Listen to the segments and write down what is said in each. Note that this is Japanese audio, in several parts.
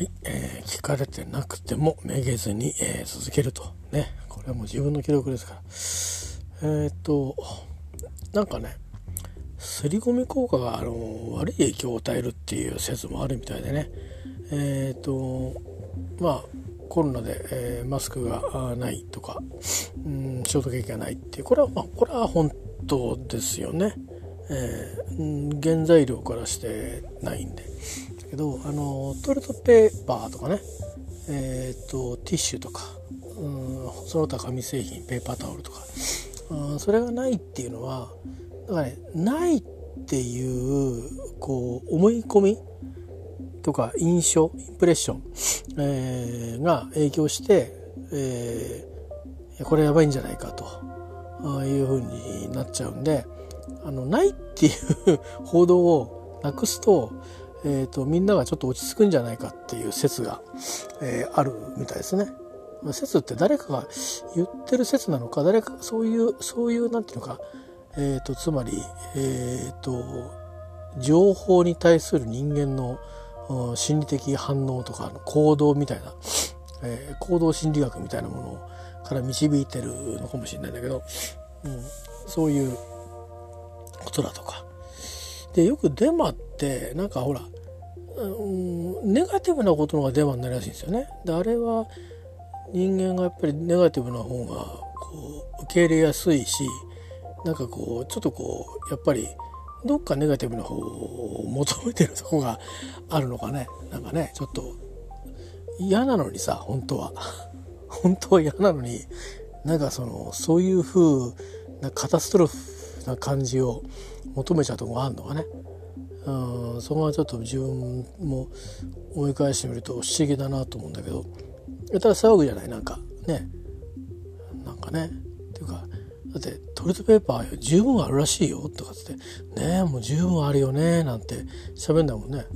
はい、えー、聞かれてなくてもめげずに、えー、続けると。ね。これはもう自分の記録ですから。えー、っと、なんかね、すり込み効果があの悪い影響を与えるっていう説もあるみたいでね。えっと、まあ、コロナで、え、マスクがないとか、うん、消毒液がないっていう、これは、まあ、これは本当ですよね。えー、原材料からしてないんで。けどあのトイレットペーパーとかね。えっ、ー、とティッシュとか。うんその他紙製品ペーパータオルとか。うんそれがないっていうのはだからねないっていうこう思い込みとか印象インプレッション、えー、が影響して、えー、これやばいんじゃないかと。いうふうになっちゃうんであのないっていう 報道をなくすとえーと、みんながちょっと落ち着くんじゃないかっていう説が、えー、あるみたいですね。説って誰かが言ってる説なのか誰かそういうそういうなんていうのか、えーと、つまり、えーと、情報に対する人間の心理的反応とか行動みたいな、えー、行動心理学みたいなものから導いてるのかもしれないんだけど、うん、そういうことだとか。でよくデマってなんかほら、うん、ネガティブなことの方がデマになりやすいんですよね。であれは人間がやっぱりネガティブな方がこう受け入れやすいしなんかこうちょっとこうやっぱりどっかネガティブな方を求めてるとこがあるのかねなんかねちょっと嫌なのにさ本当は 本当は嫌なのになんかそのそういう風なカタストロフな感じを求めちゃうとこがあるのかね。うん、そこはちょっと自分も思い返してみると不思議だなと思うんだけど。たら騒ぐじゃないなんかね。なんかね。っていうかだってトイレットペーパー十分あるらしいよとかってねえもう十分あるよねなんて喋んだもんね。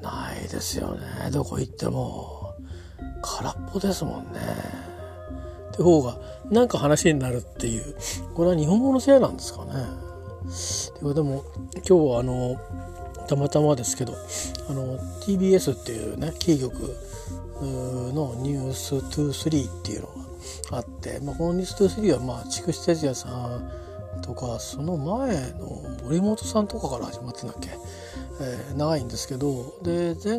ないですよね。どこ行っても。空っぽですもんね。って方がなんか話になるっていう。これは日本語のせいなんですかね。でも今日はあのたまたまですけどあの TBS っていうねキー局の「ニュース23っていうのがあって、まあ、この「ニュース23はまあ筑紫哲也さんとかその前の森本さんとかから始まってんだっけ、えー、長いんですけどで前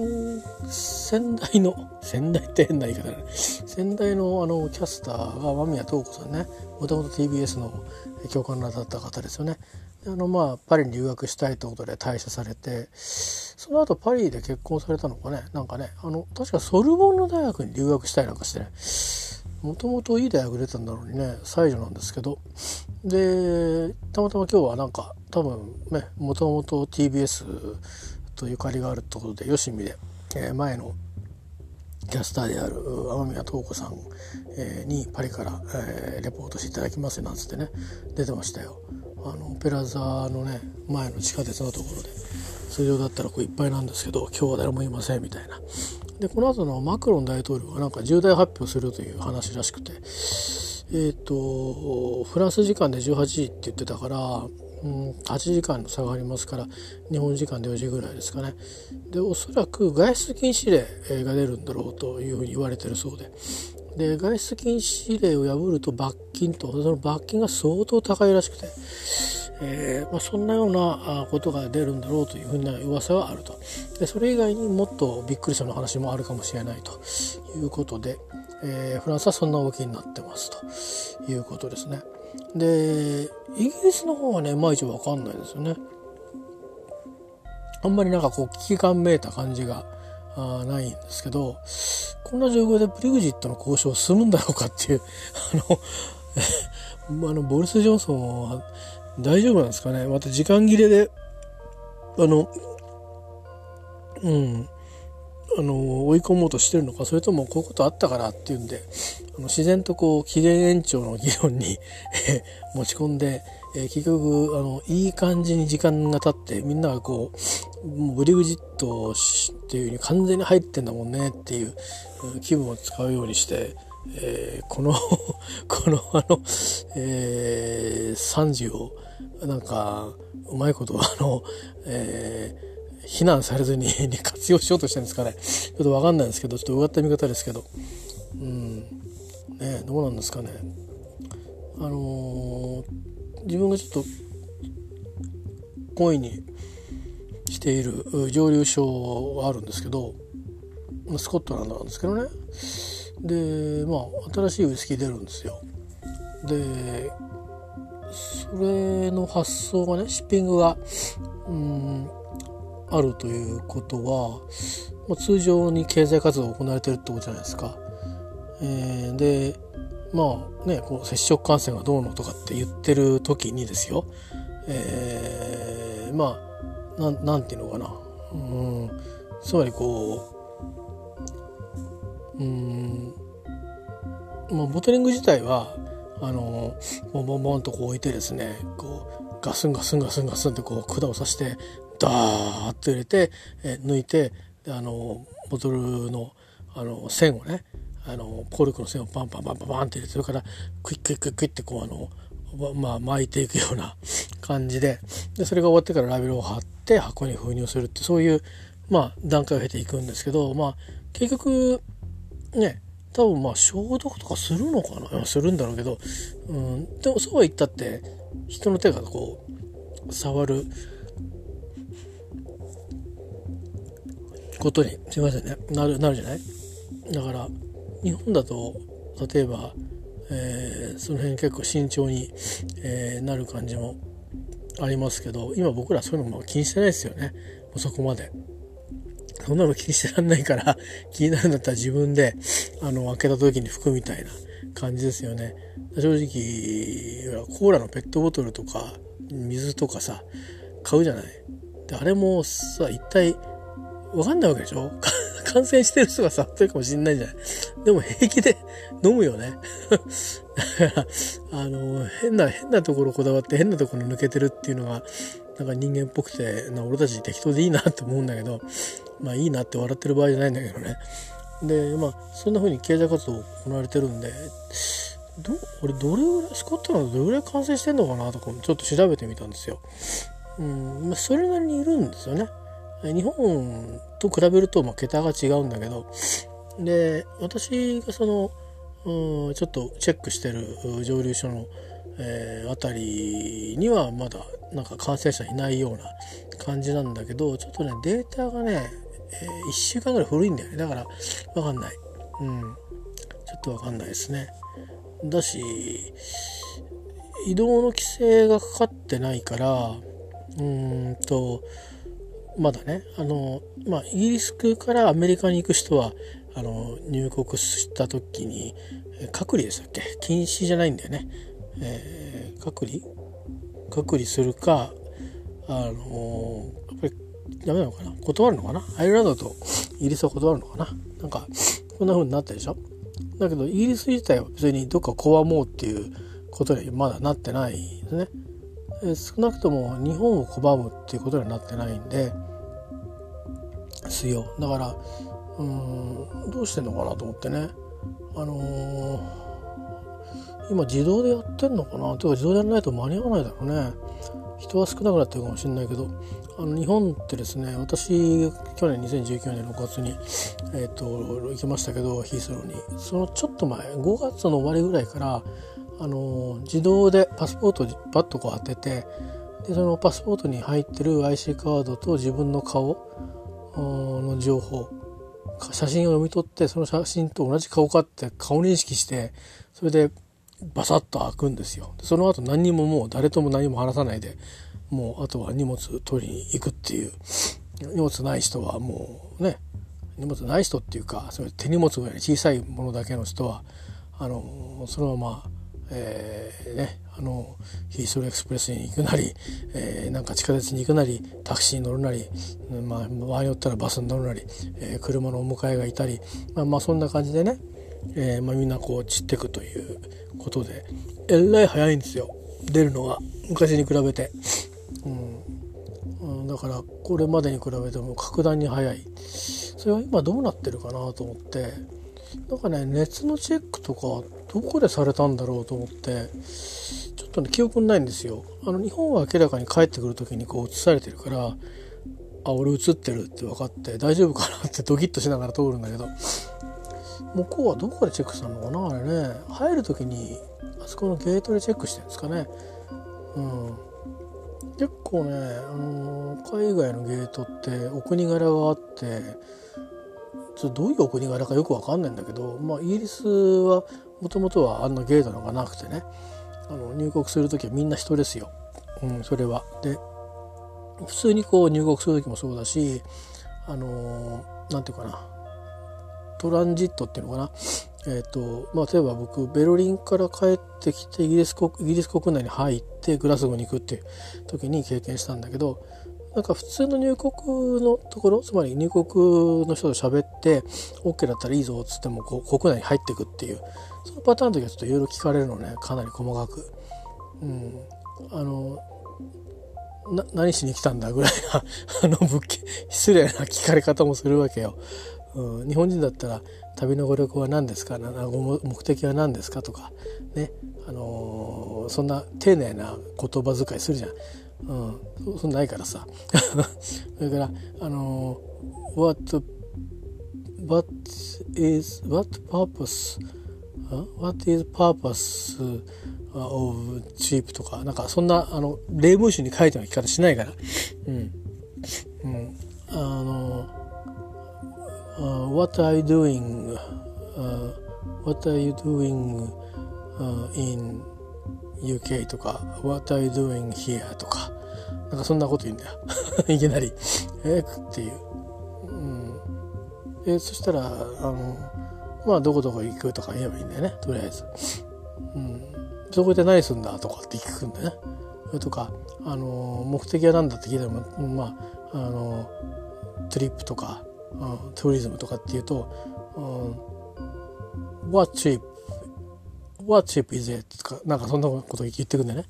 先代の先代って変な言い方だね。先代のあのキャスターが間宮東子さんね。もともと TBS の教官だった方ですよね。あのまあパリに留学したいということで退社されてその後パリで結婚されたのかね？なんかねあの確かソルボンの大学に留学したいなんかしてね。もともといい大学出たんだろうにね才女なんですけど。でたまたま今日はなんか多分ねもともと TBS とゆかりがあるってことでよしみで、えー、前のキャスターである天宮東子さん、えー、にパリから、えー、レポートしていただきますなんつってね出てましたよ。あのオペラ座のね前の地下鉄のところで通常だったらこういっぱいなんですけど今日は誰もいませんみたいな。でこの後のマクロン大統領がなんか重大発表するという話らしくてえっ、ー、とフランス時間で18時って言ってたから、うん、8時間の差がありますから日本時間で4時ぐらいですかね。でおそらく外出禁止令が出るんだろうというふうに言われてるそうで。で外出禁止令を破ると罰金と。その罰金が相当高いらしくて、えーまあ、そんなようなことが出るんだろうというふうな噂があると。でそれ以外にもっとびっくりしたの話もあるかもしれないと。いうことで、えー、フランスはそんな動きになってますということですね。でイギリスの方はねいまいち分かんないですよね。あんまりなんかこう危機感めいた感じがあないんですけどこんな状況でブリグジットの交渉済むんだろうかっていうあの あのボリス・ジョンソンは大丈夫なんですかね？また時間切れであのうんあの追い込もうとしてるのか？それともこういうことあったからっていうんであの自然とこう期限延長の議論に 持ち込んで、えー、結局あのいい感じに時間が経ってみんながこうもうブリグジットっていう風に完全に入ってんだもんねっていう気分を使うようにして、えー、この このあの、えー、惨事をなんかうまいことあの、えー非難されず に活用しようとしてるんですかね。ちょっと分かんないんですけどちょっとうがった見方ですけど。うん。ねどうなんですかね。あのー、自分がちょっと5位にしている蒸留所はあるんですけどスコットランドなんですけどねでまあ新しいウイスキー出るんですよでそれの発想がねシッピングがうんあるということは、まあ、通常に経済活動が行われてるってことじゃないですか。えー、でまあねこう接触感染がどうのとかって言ってる時にですよ、えー、まあななんていうのかな。うん。つまりこううん。まあボトリング自体はあのボンボンボンとこう置いてですねこうガスンガスンガスンガスンってこう管を刺してダーッと入れて、え抜いてあのボトルのあの線をねあのコルクの線をパンパンパンパンパンって入れてるからクイックイックイックイってこうあのまあ巻いていくような 感じででそれが終わってからラベルを貼って箱に封入するってそういうまあ段階を経ていくんですけどまあ結局ね多分まあ消毒とかするのかな？するんだろうけど、うん、でもそうは言ったって人の手がこう触ることにすいませんね。なるなるじゃない？だから日本だと例えば、えー、その辺結構慎重に、えー、なる感じもありますけど今僕らそういうのも気にしてないですよね。そこまで。そんなの気にしてらんないから 気になるんだったら自分であの開けた時に拭くみたいな感じですよね。正直コーラのペットボトルとか水とかさ買うじゃない。であれもさ一体わかんないわけでしょ？感染してる人が触ってるかもしんないじゃない。でも平気で 飲むよね。だから、あの、変な、変なところこだわって変なところ抜けてるっていうのが、なんか人間っぽくて、な俺たち適当でいいなって思うんだけど、まあいいなって笑ってる場合じゃないんだけどね。で、まあ、そんな風に経済活動行われてるんで、ど、俺どれぐらい、スコットランドどれぐらい感染してんのかなとかもちょっと調べてみたんですよ。うん、まあ、それなりにいるんですよね。日本と比べるとまあ桁が違うんだけどで私がそのうんちょっとチェックしてる蒸留所の、えー、あたりにはまだなんか感染者いないような感じなんだけどちょっとねデータがね、えー、1週間ぐらい古いんだよね。だから分かんない。うん。ちょっと分かんないですね。だし移動の規制がかかってないからうーんとまだねあの、まあ、イギリスからアメリカに行く人はあの入国した時に隔離でしたっけ？禁止じゃないんだよね、えー、隔離？隔離するかあのやっぱりダメなのかな？断るのかな？アイルランドとイギリスは断るのかな？なんかこんな風になったでしょ？だけどイギリス自体は別にどっか拒もうっていうことにまだなってないですね。少なくとも日本を拒むっていうことにはなってないんですよだからうんどうしてんのかなと思ってね。あのー、今自動でやってんのかな？というか自動でやらないと間に合わないだろうね。人は少なくなってるかもしれないけど。あの日本ってですね私去年2019年6月に、えーと、行きましたけどヒースローに。そのちょっと前5月の終わりぐらいからあの自動でパスポートをパッとこう当ててでそのパスポートに入ってる IC カードと自分の顔の情報。写真を読み取ってその写真と同じ顔かって顔認識してそれでバサッと開くんですよ。その後何にももう誰とも何も話さないでもうあとは荷物取りに行くっていう。荷物ない人はもうね荷物ない人っていうかそれ手荷物ぐらい小さいものだけの人はあのそのままえー、ね、あのヒースローエクスプレスに行くなり、えー、なんか地下鉄に行くなりタクシーに乗るなり、まあ、場合によったらバスに乗るなり、えー、車のお迎えがいたり、まあ、まあそんな感じでね、えーまあ、みんなこう散ってくということでえらい早いんですよ。出るのが昔に比べて、うん、うん、だからこれまでに比べても格段に早い。それは今どうなってるかなと思って。なんかね熱のチェックとかどこでされたんだろうと思って。とね記憶ないんですよ。あの日本は明らかに帰ってくる時にこう映されてるからあ俺映ってるって分かって大丈夫かなって ドキッとしながら通るんだけど向こうはどこでチェックしたのかなあれね。入る時にあそこのゲートでチェックしてるんですかね。うん、結構ね、あの海外のゲートってお国柄があってちょどういうお国柄かよく分かんないんだけど、まあ、イギリスはもともとはあんなゲートなんかなくてね。あの入国する時はみんな人ですよ、うん、それは。で普通にこう入国する時もそうだしあのなんていうかな。トランジットっていうのかな。えーとまあ、例えば僕ベルリンから帰ってきてイギリス国イギリス国内に入ってグラスゴーに行くっていう時に経験したんだけどなんか普通の入国のところつまり入国の人と喋って OK だったらいいぞっつってもこう国内に入っていくっていう。そのパターンの時はちょっといろいろ聞かれるのね。かなり細かく。うん、あのな何しに来たんだぐらいな あの物件。失礼な聞かれ方もするわけよ。うん、日本人だったら旅のご旅行は何ですか？目的は何ですか？とか。ね、あのー、そんな丁寧な言葉遣いするじゃん。うん、そんないからさ。それからあのー、what what is what purpose what is purpose of cheap とかなんかそんなあの例文集に書いての聞き方しないからうん、うん、あの uh, what are you doing uh, what are you doing uh, in UK とか what are you doing here とかなんかそんなこと言うんだよいきなりえっていう、うん、えそしたらあのまあどこどこ行くとか言えばいいんだよねとりあえず、うん、そこで何すんだとかって聞くんだよねそれとかあの目的は何だって聞いたらまああのトリップとかうん、ツーリズムとかっていうと、うん、What trip? What trip is it? とか、なんかそんなこと言ってくんでね。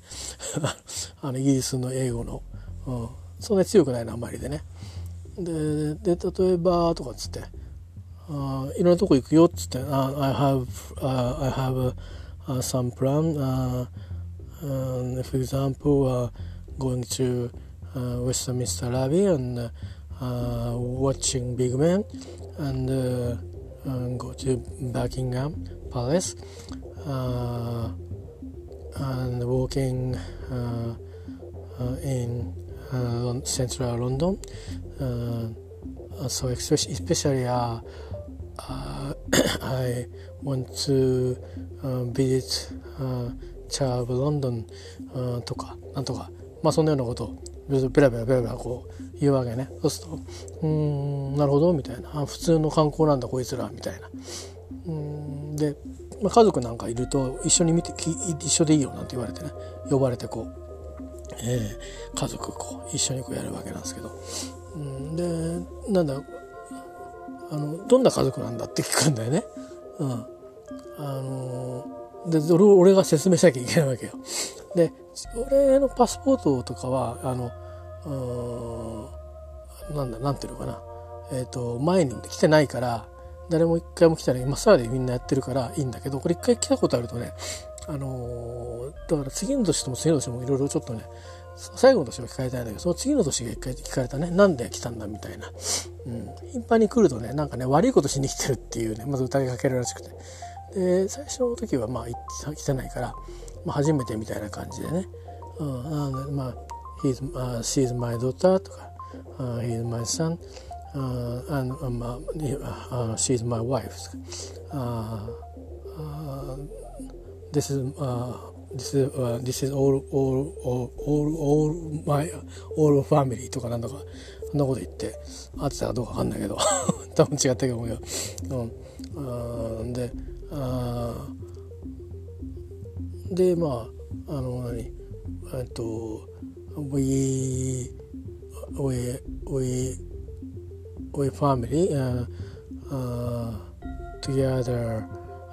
あの、イギリスの英語の。うん、そんなに強くないの、あんまりでね。で、で、例えば、とかっつって、あいろんなとこ行くよっつって、uh, I have, uh, I have uh, some plan, uh, um, for example, uh, going to uh, Westminster Abbey and uh, uh, watching Big Man and uh, uh, go to Buckingham Palace uh, and walking uh, uh, in central London. so especially, especially I want to visit Chab London とかなんとか。まあそんなようなことをペラペラペラペラこう言うわけね。そうすると「うんなるほど」みたいな「普通の観光なんだこいつら」みたいな。うんで、まあ、家族なんかいると一緒に見て一緒でいいよなんて言われてね。呼ばれてこう、えー、家族こう一緒にこうやるわけなんですけど、うん、でなんだあのどんな家族なんだって聞くんだよね。うん、あので俺が説明しなきゃいけないわけよ。で俺のパスポートとかはあのうんなんだなんていうのかなえっ、ー、と前に来てないから誰も一回も来たら今更でみんなやってるからいいんだけどこれ一回来たことあるとねあの、だから次の年とも次の年もいろいろちょっとね最後の年は聞かれたんだけどその次の年が一回聞かれたね。なんで来たんだみたいな、うん、頻繁に来るとねなんかね悪いことしに来てるっていうねまず疑いかけるらしくて。で最初の時はまあ来てないから、まあ、初めてみたいな感じでね、うん、あまあ he's, uh, she's my daughter とか、uh, he's my son、uh, and um, uh, she's my wife、uh, uh, this is uh, this is, uh, this is all, all, all, all, all my all family とかなんだかそんなこと言って合ってたかどうかわかんないけど多分違ったと思うよ、うん、であでまああの何えっと we we we we family uh, uh, together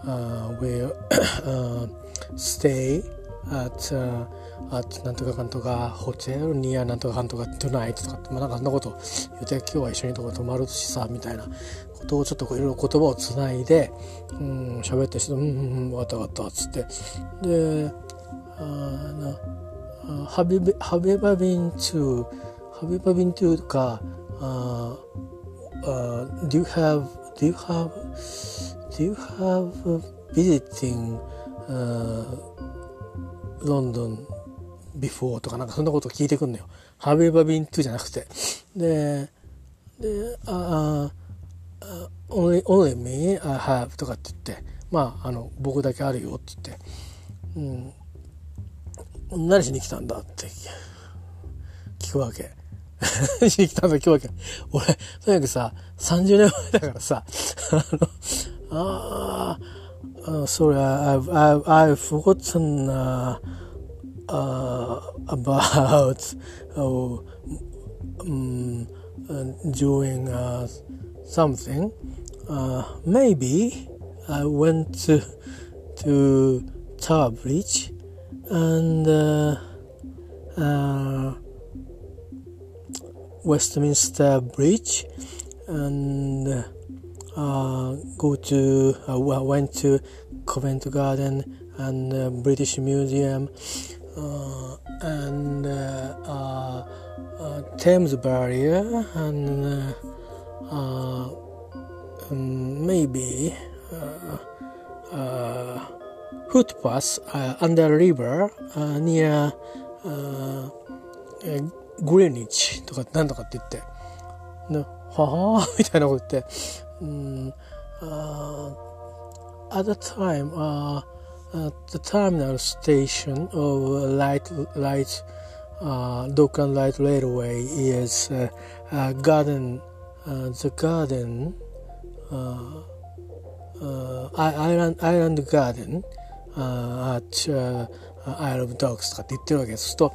uh, we uh, stay at uh, at なんとかかんとかホテルニアなんとかかんとか tonight とかまあ、なんかそんなこと言って今日は一緒にとこ泊まるしさみたいなことをちょっといろいろ言葉をつないでうん喋ってしてうんうんうんわたわたっつって。であな have you, have you ever been to have you ever been to か uh, uh, do you have do you have do you have visiting uh, London before とかなんかそんなこと聞いてくんのよ。Have you ever been to じゃなくて。で、で、あ、あ、only, only me I have とかって言って、まあ、あの、僕だけあるよって言って、うん、何しに来たんだって聞くわけ。何しに来たんだ聞くわけ。俺、とにかくさ、30年前だからさ、あの、ああ、sorry, I've, I've, I've forgotten, uh, uh, about uh, um, uh, doing uh, something. Uh, maybe I went to, to Tower Bridge and uh, uh, Westminster Bridge and uh, go to uh, went to Covent Garden and uh, British Museum uh, and uh, uh, Thames Barrier and um, maybe footpath under river near Greenwich とかなんとかって言って、ね、はあみたいなこと言って、 うん、uh, at the time, uh, at the terminal station of light light uh, Dockland Light Railway is uh, uh, garden uh, the garden uh, uh, island island garden uh, at uh, Isle of Dogs とかって言ってるわけです。すると、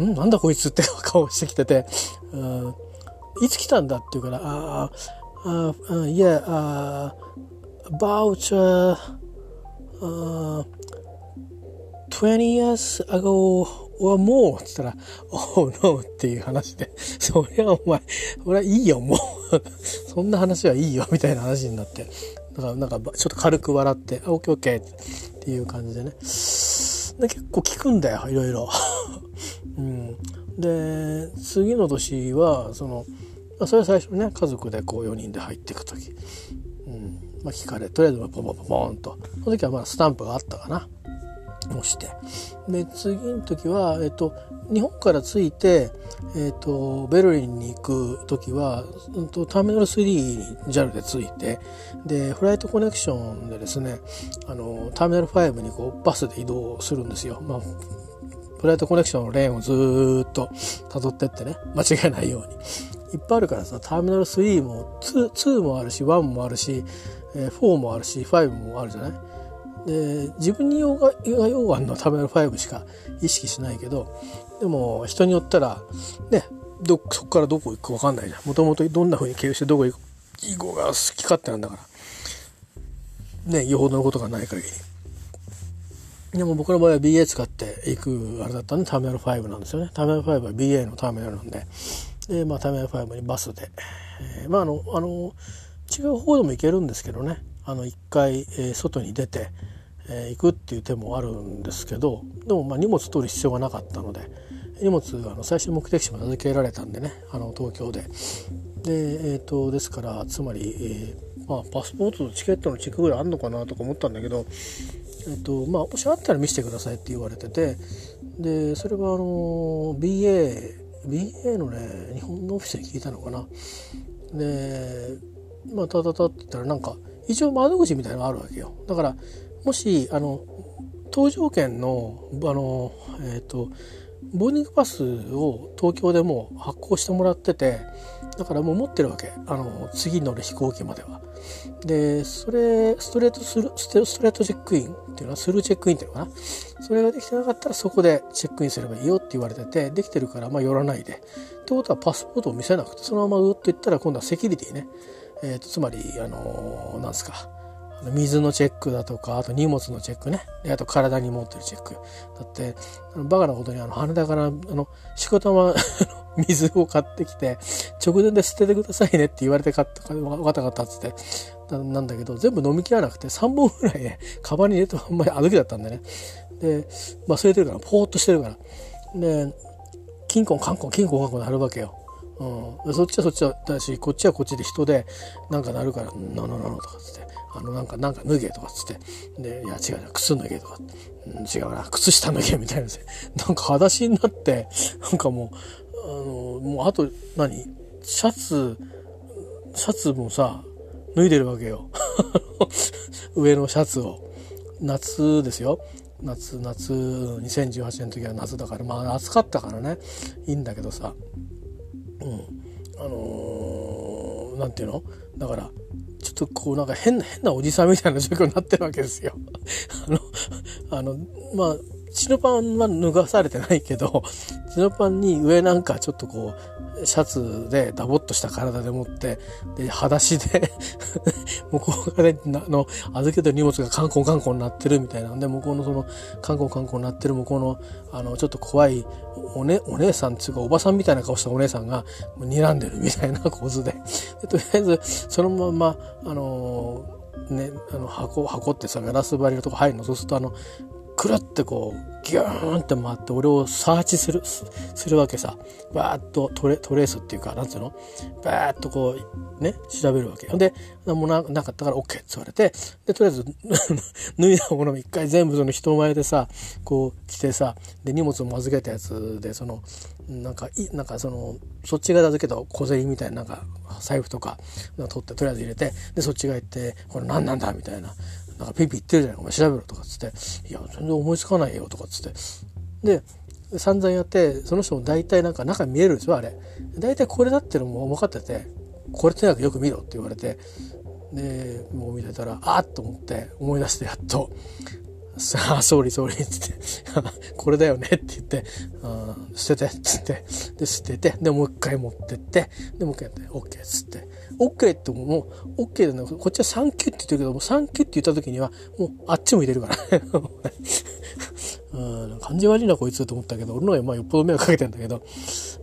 んなんだこいつって顔してきてて、uh, いつ来たんだって言うから、ああ、uh, uh, yeah, uh, about uh, uh, 20 years ago or more って言ったら、oh no っていう話で、そりゃお前、俺はいいよ、もう そんな話はいいよ、みたいな話になって。だからなんかちょっと軽く笑って、あ、オッケーオッケーっていう感じでね。で結構聞くんだよ、いろいろ。うん、で、次の年は、その、まあ、それは最初ね、家族でこう4人で入っていく時。うん。まあ、聞かれとりあえずポンポンポンポンと。その時はまあスタンプがあったかな。押して。で次の時は、えっと、日本から着いて、えっと、ベルリンに行く時は、うん、とターミナル3に JAL で着いて。でフライトコネクションでですねあのターミナル5にこうバスで移動するんですよ。まあフライトコネクションのレーンをずっと辿ってってね。間違えないように。いっぱいあるからさターミナル3も 2, 2もあるし1もあるしえ、4もあるし5もあるじゃない？で自分に用が用があるのはターミナル5しか意識しないけどでも人によったらねどそこからどこ行くか分かんないじゃん。もともとどんな風に経由してどこ行く囲碁が好き勝手なんだから。ねよほどのことがない限り。でも僕の場合は BA 使って行くあれだったんでターミナル5なんですよね。ターミナル5は BA のターミナルなんで。で、まあ、ターミナル5にバスで、えー、まああのあの違う方でも行けるんですけどねあの一回、えー、外に出て、えー、行くっていう手もあるんですけどでもまあ荷物取る必要がなかったので荷物あの最終目的地まで預けられたんでねあの東京で。で,、えーと、ですからつまり、えー、まあ、パスポートとチケットのチェックぐらいあるのかなとか思ったんだけど、えーとまあ、もしあったら見せてくださいって言われててでそれはあの BA BA のね日本のオフィスに聞いたのかな。でまあ、たたたって言ったらなんか一応窓口みたいなのがあるわけよ。だからもしあの搭乗券のあのえっ、ー、とボーディングパスを東京でもう発行してもらっててだからもう持ってるわけ。あの次乗る飛行機までは。でそれストレートスルストレートチェックインっていうのはスルーチェックインっていうのかな？それができてなかったらそこでチェックインすればいいよって言われててできてるからまあ寄らないで。ってことはパスポートを見せなくてそのままうっと言ったら今度はセキュリティね。えーと、つまりあのー、なんですか。水のチェックだとかあと荷物のチェックね。であと体に持ってるチェック。だってバカなことにあの羽田からあのしこたま水を買ってきて直前で捨ててくださいねって言われて買って分かったかったっつってなんだけど全部飲みきらなくて3本ぐらいねカバンに入れてあんまり歩きだったんでね。で忘れてるからポーっとしてるから。でキンコンカンコンキンコンカンコンなるわけよ。うん、そっちはそっちはだしこっちはこっちで人でなんかなるから「なのなの」とかつって「あのなんかなんか脱げ」とかっつって。で「いや違うな靴脱げ」とか、うん、違うな靴下脱げみたいななんか裸足になってなんかもうあのもうあと何？シャツシャツもさ脱いでるわけよ。上のシャツを。夏ですよ。夏夏2018年の時は夏だからまあ暑かったからね。いいんだけどさ。うん。あのー、なんていうの？だからちょっとこうなんか変な変なおじさんみたいな状況になってるわけですよ。あのあのまあチノパンは脱がされてないけどチノパンに上なんかちょっとこうシャツでダボっとした体で持ってで裸足で 向こう側での預けてる荷物がカンコンカンコンなってるみたいな。んで向こうのそのカンコンカンコンなってる向こうのあのちょっと怖いお,、ね、お姉さんっていうかおばさんみたいな顔したお姉さんが睨んでるみたいな構図で。でとりあえずそのままあのね、あの箱箱ってさガラス張りのとこ入るの。そうするとあのくるってこうギューンって回って俺をサーチするするわけさ。バーッとトレトレースっていうかなんつうの？バーッとこうね調べるわけほんで何もなかったから OK って言われて。でとりあえず 脱いだものを一回全部その人前でさこう着てさで荷物も預けたやつでそのなんかいなんかそのそっちが預けた小銭みたいななんか財布とか取ってとりあえず入れて。でそっちが行ってこれ何なんだみたいな。なんかピピ言ってるじゃないお前調べろとかっつって、いや、全然思いつかないよとかっつって。で、散々やって、その人も大体なんか中見えるんですよ、あれ。大体これだっていうのも分かってて、これとにかくよく見ろって言われて、で、もう見てたら、あっと思って思い出してやっと、さあ、総理総理っつって、これだよねって言って、捨ててっつって、で、捨てて、で、もう一回持ってって、で、もう一回やって、OK っつって、OK ってもう、OK だな、こっちはサンキューって言ってるけども、サンキューって言った時には、もうあっちも入れるから。うん、感じ悪いなこいつと思ったけど、俺のはまあよっぽど迷惑かけてんだけど、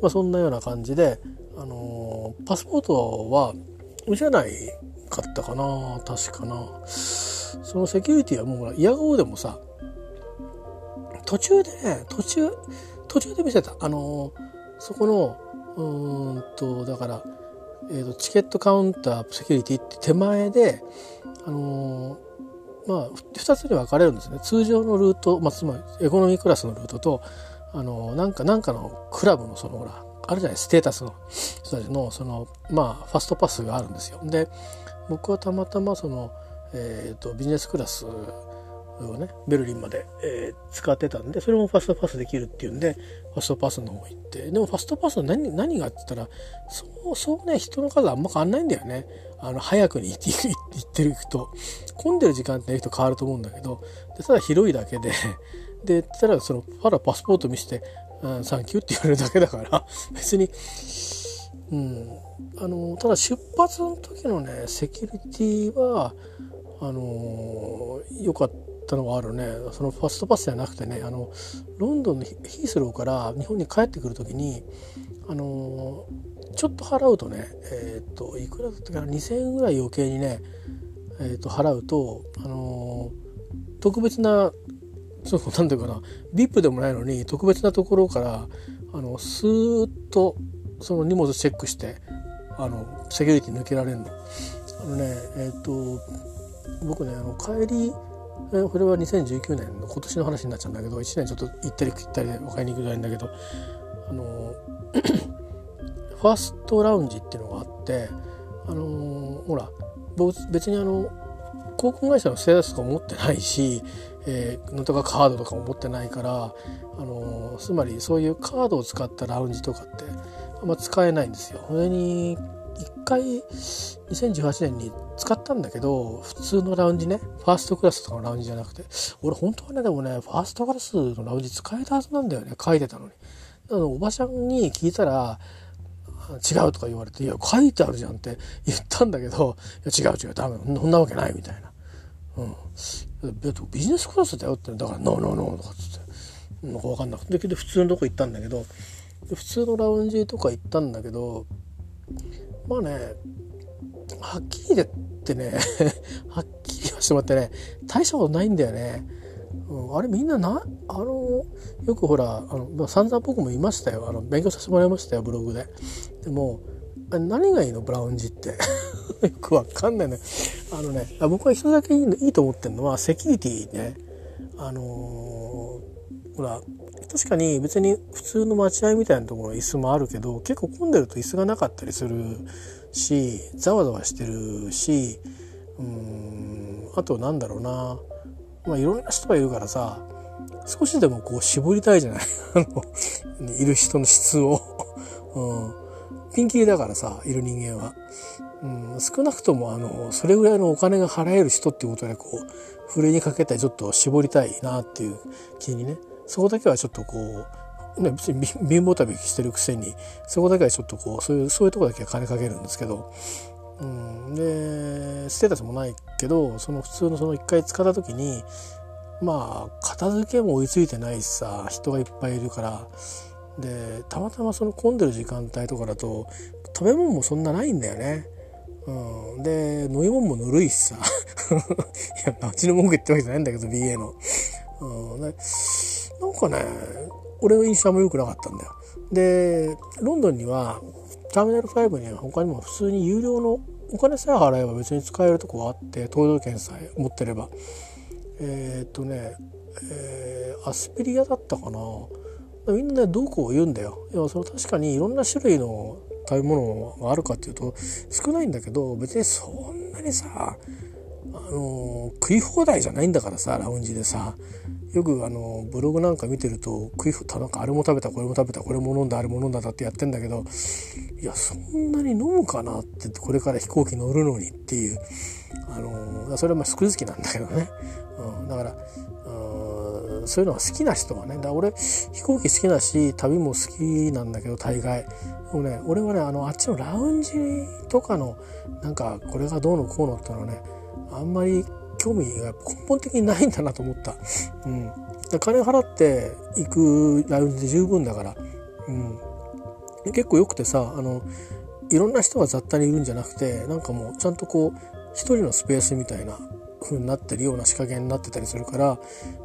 まあそんなような感じで、あのー、パスポートは見せないかったかな確かな。そのセキュリティはもう嫌顔でもさ、途中でね、途中、途中で見せた。あのー、そこの、うーんと、だから、えーと、チケットカウンターセキュリティって手前で、あのー、まあ、2つに分かれるんですね。通常のルート、まあ、つまりエコノミークラスのルートと、あのー、なんか、なんかのクラブのその、ほら、あるじゃないステータスの人たちの、その、まあ、ファストパスがあるんですよ。で、僕はたまたまその、えっ、ー、と、ビジネスクラスをねベルリンまで、えー、使ってたんでそれもファストパスできるっていうんでファストパスの方行ってでもファストパス何何がって言ったらそうそうね人の数あんま変わんないんだよね。あの早くに行 ってる行くと混んでる時間って人変わると思うんだけどでただ広いだけででただそのパラパスポート見せて、うん、サンキューって言われるだけだから別にうんあのただ出発の時のねセキュリティはあの良かった。たのがあるね。そのファストパスじゃなくてねあのロンドンのヒースローから日本に帰ってくる時にあのちょっと払うとねえっ、ー、といくらだったかな？2,000円ぐらい余計にね、えー、と払うとあの特別なそうなんていうかな？VIP でもないのに特別なところからあのスーッとその荷物チェックしてあのセキュリティ抜けられるの。あのねえっ、ー、と僕ねあの帰りえこれは2019年の今年の話になっちゃうんだけど1年ちょっと行ったり来たりで分かりにくいんだけどあの ファーストラウンジっていうのがあってあのほら別にあの航空会社のステータスとか持ってないし、えー、なんとかカードとかも持ってないからあのつまりそういうカードを使ったラウンジとかってあんま使えないんですよ。それに回2018年に使ったんだけど普通のラウンジねファーストクラスとかのラウンジじゃなくて俺本当はねでもねファーストクラスのラウンジ使えたはずなんだよね書いてたのに。だからおばちゃんに聞いたら違うとか言われて「いや書いてあるじゃん」って 言ったんだけど「いや違う違うダメそんなわけない」みたいな。うん、ビジネスクラスだよってだから「ノーノーノー」とかっつってなんか分かんなくてで普通のとこ行ったんだけど普通のラウンジとか行ったんだけどまあねはっきり言ってね はっきり言わせてもらってね大したことないんだよね。うん、あれみんななあのよくほらあの、まあ、散々僕もいましたよ。あの勉強させてもらいましたよブログで。でも何がいいの？ブラウンジって。よくわかんないね。あのね僕は一つだけいいいいと思ってるのはセキュリティね。あのー、ほら確かに別に普通の待合みたいなところ椅子もあるけど結構混んでると椅子がなかったりするしざわざわしてるしうんあとなんだろうな。まあいろんな人がいるからさ少しでもこう絞りたいじゃない？あのいる人の質を、うん、ピンキリだからさいる人間は、うん、少なくともあのそれぐらいのお金が払える人っていうことでこうふるいにかけてちょっと絞りたいなっていう気にね。そこだけはちょっとこうね、別に貧乏旅してるくせにそこだけはちょっとこうそういうそういうとこだけは金かけるんですけど、うん、でステータスもないけどその普通のその一回使った時にまあ片付けも追いついてないしさ人がいっぱいいるからでたまたまその混んでる時間帯とかだと食べ物もそんなないんだよね。うん、で飲み物もぬるいしさ いやうちの文句言ってわけじゃないんだけど BA の。うん、なんかね俺の印象も良くなかったんだよ。でロンドンにはターミナル5には他にも普通に有料のお金さえ払えば別に使えるとこがあって搭乗券さえ持ってれば。えー、っとね、えー、アスペリアだったかな。みんなねどうこを言うんだよ。いやその確かにいろんな種類の食べ物があるかっていうと少ないんだけど別にそんなにさあの食い放題じゃないんだからさラウンジでさ。よくあのブログなんか見てると食いなんかあれも食べたこれも食べたこれも飲んだあれも飲んだだってやってんだけどいやそんなに飲むかなってこれから飛行機乗るのにっていう。あのそれはまあ好きなんだけどね、うん、だからそういうのが好きな人はねだ俺飛行機好きだし旅も好きなんだけど大概。もね俺はねあのあっちのラウンジとかのなんかこれがどうのこうのっていうのはねあんまり興味が根本的にないんだなと思った。うん。金払って行くラウンで十分だから。うん。結構よくてさ、あの、いろんな人が雑多にいるんじゃなくて、なんかもうちゃんとこう、一人のスペースみたいな風になってるような仕掛けになってたりするから、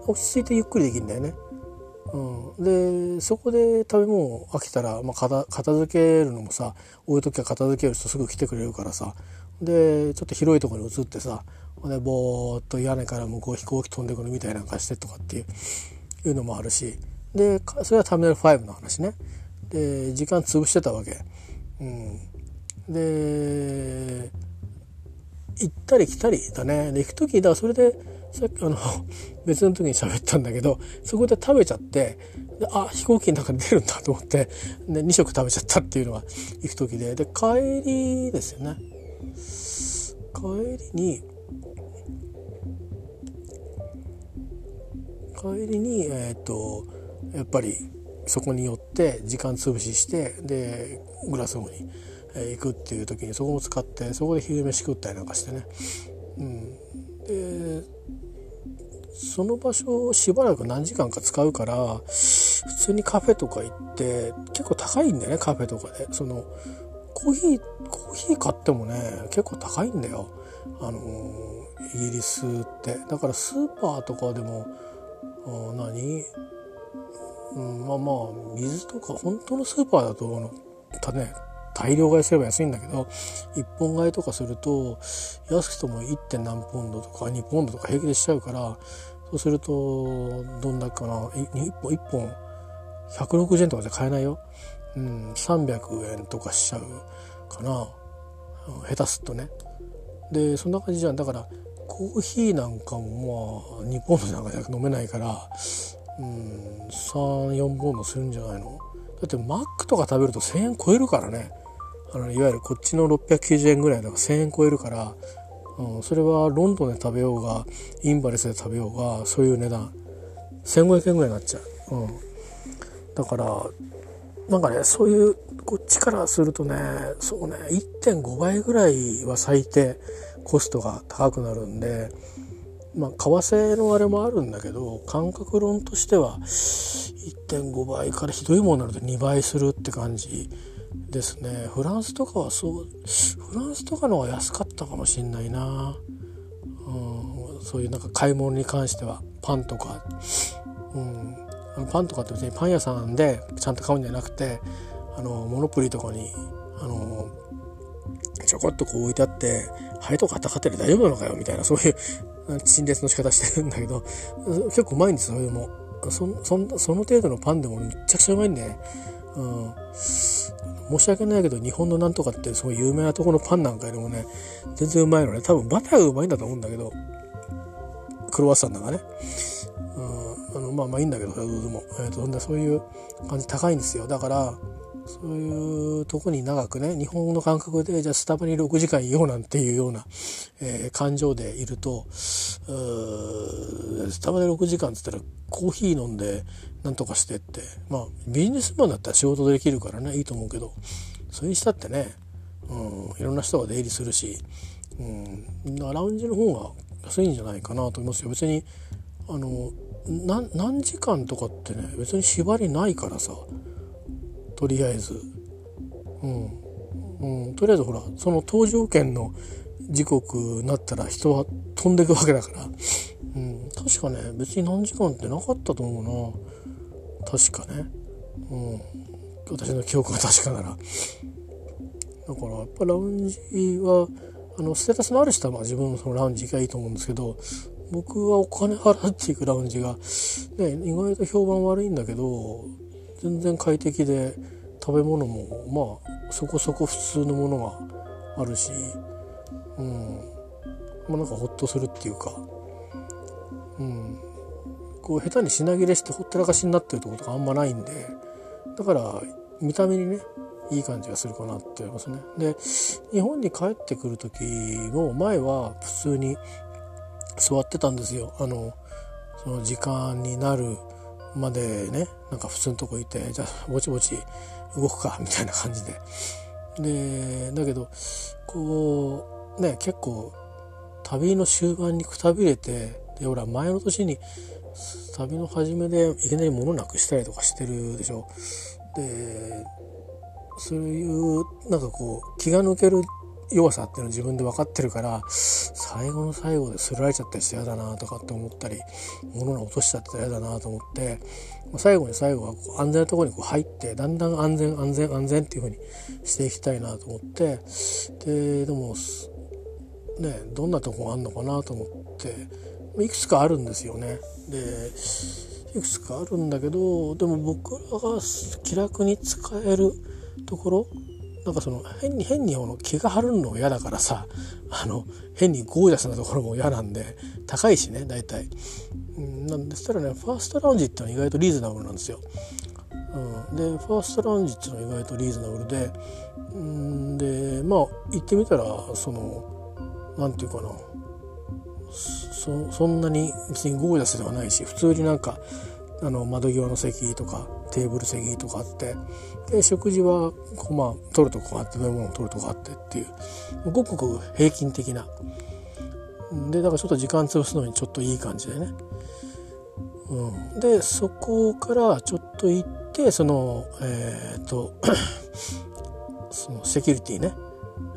落ち着いてゆっくりできるんだよね。うん、でそこで食べ物飽きたら、まあ、片付けるのもさ置いときは片付ける人すぐ来てくれるからさでちょっと広いところに移ってさでぼーっと屋根から向こう飛行機飛んでくるみたいなんかしてとかっていういうのもあるしでそれはターミナル5の話ね。で時間潰してたわけ、うん、で行ったり来たりだね。で行く時だそれでさっきあの 別の時に喋ったんだけどそこで食べちゃってであ飛行機の中に出るんだと思ってで2食食べちゃったっていうのが行く時で。で帰りですよね。帰りに帰りにえっ、とやっぱりそこに寄って時間潰ししてでグラスゴに行くっていう時にそこも使ってそこで昼飯食ったりなんかしてね、うん、でその場所をしばらく何時間か使うから普通にカフェとか行って結構高いんだよねカフェとかで。そのコーヒーコーヒー買ってもね結構高いんだよ。あのイギリスって。だからスーパーとかでも何、うん、まあまあ水とか本当のスーパーだとあのたね大量買いすれば安いんだけど1本買いとかすると安くとも 1. 点何ポンドとか2ポンドとか平気でしちゃうからそうするとどんだけかな 1, 本1本160円とかじゃ買えないよ、うん、300円とかしちゃうかな。下手すっとね。でそんな感じじゃん。だからコーヒーなんかもまあ2ポンドなんかじゃ飲めないから、うん、34ポンドするんじゃないの？だってマックとか食べると1,000円超えるからね。あのいわゆるこっちの690円ぐらいだから1,000円超えるから、うん、それはロンドンで食べようがインバレスで食べようがそういう値段。1,500円ぐらいになっちゃう、うん、だからなんかねそういうこっちからするとねそうね1.5倍ぐらいは最低コストが高くなるんでまあ為替のあれもあるんだけど感覚論としては1.5倍からひどいものになると2倍するって感じですね。フランスとかはそうフランスとかの方が安かったかもしんないな、うん、そういうなんか買い物に関してはパンとか、うん、あのパンとかって別にパン屋さんでちゃんと買うんじゃなくてあのモノプリとかにあのちょこっとこう置いてあってハエとかあったかってて大丈夫なのかよみたいなそういう陳列の仕方してるんだけど結構うまいんですそれでも。そそその程度のパンでもめちゃくちゃうまいんで、うん、申し訳ないけど日本のなんとかってすごい有名なところのパンなんかよりもね全然うまいのね。多分バターがうまいんだと思うんだけどクロワッサンなんかね、あのまあまあいいんだけどどうでも、えーと、とそういう感じ高いんですよ。だからそういうとこに長くね日本の感覚でじゃあスタバに6時間いようなんていうような、えー、感情でいるとスタバで6時間っつったらコーヒー飲んでなんとかしてってまあビジネスマンだったら仕事できるからねいいと思うけどそれにしたってね、うん、いろんな人が出入りするし、うん、ラウンジの方が安いんじゃないかなと思いますよ。別にあの何時間とかってね別に縛りないからさ。とりあえず。うん、うん、とりあえずほらその搭乗券の時刻になったら人は飛んでくわけだから、うん、確かね別に何時間ってなかったと思うな。確かね、うん、私の記憶が確かなら。だからやっぱラウンジはあのステータスのある人はまあ自分のそのラウンジがいいと思うんですけど僕はお金払っていくラウンジが、ね、意外と評判悪いんだけど全然快適で食べ物もまあそこそこ普通のものがあるし、うん、まあなんかほっとするっていうか、うん、こう下手に品切れしてほったらかしになってるってことがあんまないんでだから見た目にねいい感じがするかなって思いますね。で日本に帰ってくる時も前は普通に座ってたんですよ。あのその時間になるまでねなんか普通のとこいてじゃあぼちぼち動くか みたいな感じで。でだけどこうね結構旅の終盤にくたびれてでほら前の年に旅の初めでいきなり物なくしたりとかしてるでしょ。でそういうなんかこう気が抜ける弱さっていうの自分で分かってるから最後の最後ですられちゃったりして嫌だなとかって思ったり物が落としちゃったら嫌だなと思って最後に最後はこう安全なところにこう入ってだんだん安全安全安全っていう風にしていきたいなと思ってででもねどんなとこがあるのかなと思っていくつかあるんですよね。でいくつかあるんだけどでも僕らが気楽に使えるところなんかその変に変にの気が張るの嫌だからさあの変にゴージャスなところも嫌なんで高いしね大体、うん、なんでしたらねファーストラウンジってのは意外とリーズナブルなんですよ、うん、でファーストラウンジっていうのは意外とリーズナブルでうんでまあ行ってみたらその何て言うかな。そそんなに別にゴージャスではないし普通になんかあの窓際の席とかテーブル席とかあってで食事はこう、まあ、取るとこがあって飲み物を取るとこがあってっていうごくごく平均的な。でだからちょっと時間潰すのにちょっといい感じでね、うん、でそこからちょっと行ってそのえっ、と そのセキュリティね、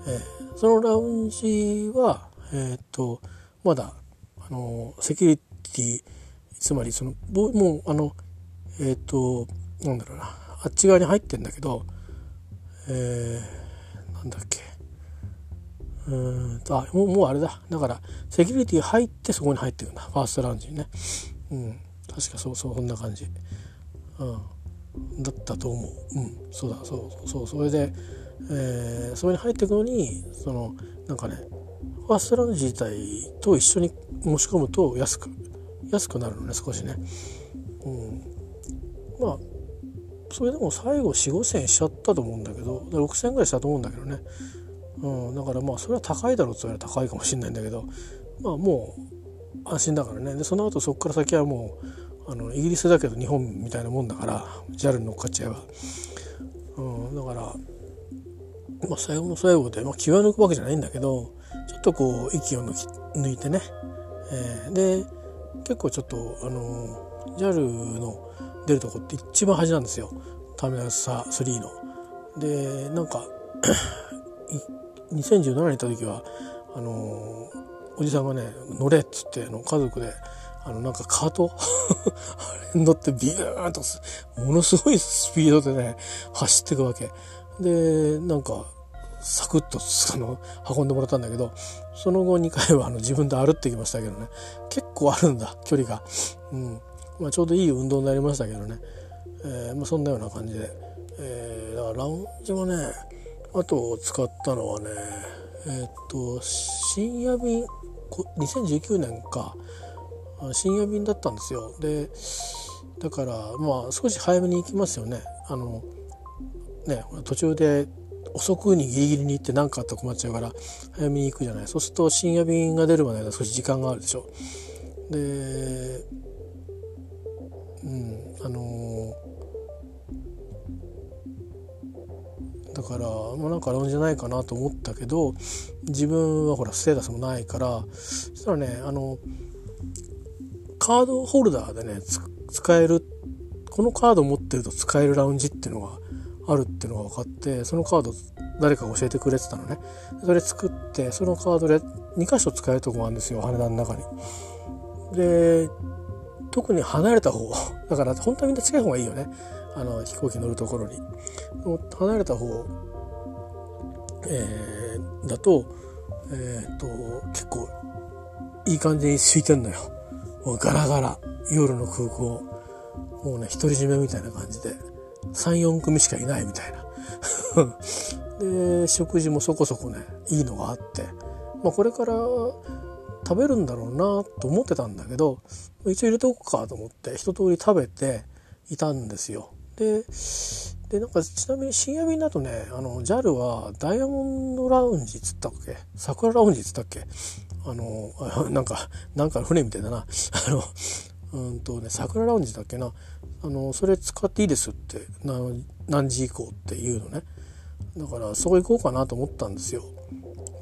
えー、そのラウンジはえっ、とまだあのセキュリティつまりそのもうあのえっ、となんだろうな。あっち側に入ってんだけどえー、なんだっけ。うんあもうもうあれだ。だからセキュリティ入ってそこに入ってるんだ。ファーストラウンジにね。うん。確かそうそうそんな感じ。うん。だったと思う。うん。そうだ。そうそうそれで、えー、それに入っていくのにそのなんかねファーストラウンジ自体と一緒に申し込むと安く安くなるのね少しね。うん、まあそれでも最後4 5千しちゃったと思うんだけど6千ぐらいしたと思うんだけどね、うん、だからまあそれは高いだろうって言われたら高いかもしれないんだけどまあもう安心だからね。でその後そこから先はもうあのイギリスだけど日本みたいなもんだから JAL に乗っかっちゃえば、うん、だから、まあ、最後の最後で、まあ、気は抜くわけじゃないんだけどちょっとこう息を抜き抜いてね、えー、で結構ちょっとあの JAL の出るとこって一番端なんですよ。ターミナル3の。でなんか 2017年行った時はあのおじさんがね乗れっつっての家族であのなんかカート あれに乗ってビューンとものすごいスピードでね走っていくわけ。でなんかサクッとあの運んでもらったんだけどその後2回はあの自分で歩ってきましたけどね。結構あるんだ距離が、うん。まあ、ちょうどいい運動になりましたけどね、えーまあ、そんなような感じで、えー、だからラウンジもねあと使ったのはねえー、っと深夜便2019年か。深夜便だったんですよ。でだからまあ少し早めに行きますよね。あのね途中で遅くにギリギリに行って何かあったら困っちゃうから早めに行くじゃない。そうすると深夜便が出るまでは少し時間があるでしょ。でうんあのー、だからまあなんかあるんじゃないかなと思ったけど自分はほらステータスもないからそしたらねあのカードホルダーでね使えるこのカード持ってると使えるラウンジっていうのがあるっていうのが分かってそのカード誰かが教えてくれてたのね。それ作ってそのカードで2箇所使えるとこがあるんですよ羽田の中に。で特に離れた方 だから本当はみんな近い方がいいよね。あの飛行機乗るところに。離れた方、えー、だとえー、っと結構いい感じに空いてんのよ。もうガラガラ。夜の空港。もうね独り占めみたいな感じで。34組しかいないみたいな。で食事もそこそこねいいのがあって、まあ、これから食べるんだろうなと思ってたんだけど一応入れておくかと思って一通り食べていたんですよ。ででなんかちなみに深夜便だとねあの JAL はダイヤモンドラウンジっつったっけ？桜ラウンジっつったっけ？あの なんかなんか船みたいだな。あのうんとね桜ラウンジだっけな？あのそれ使っていいですって何時以降っていうのね。だからそこ行こうかなと思ったんですよ。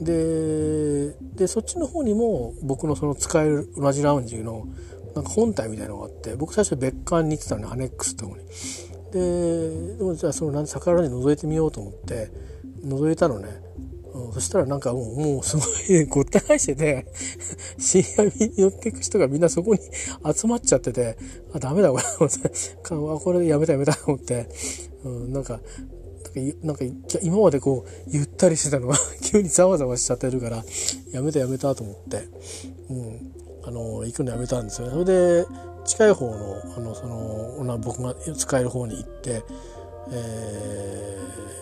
ででそっちの方にも僕のその使える同じラウンジのなんか本体みたいなのがあって僕最初別館に行ってたのねアネックスって方に。ででもじゃあその桜ラウンジ覗いてみようと思って覗いたのね、そしたらなんかもう、もうすごい ごった返してて、深夜に寄っていく人がみんなそこに集まっちゃってて、あ、ダメだ、これ。これやめたやめたと思って、うん、なんか、なんか今までこうゆったりしてたのが 急にざわざわしちゃってるからやめたやめたと思って、うん、あの行くのやめたんですよね。それで近い方のあのその僕が使える方に行って、え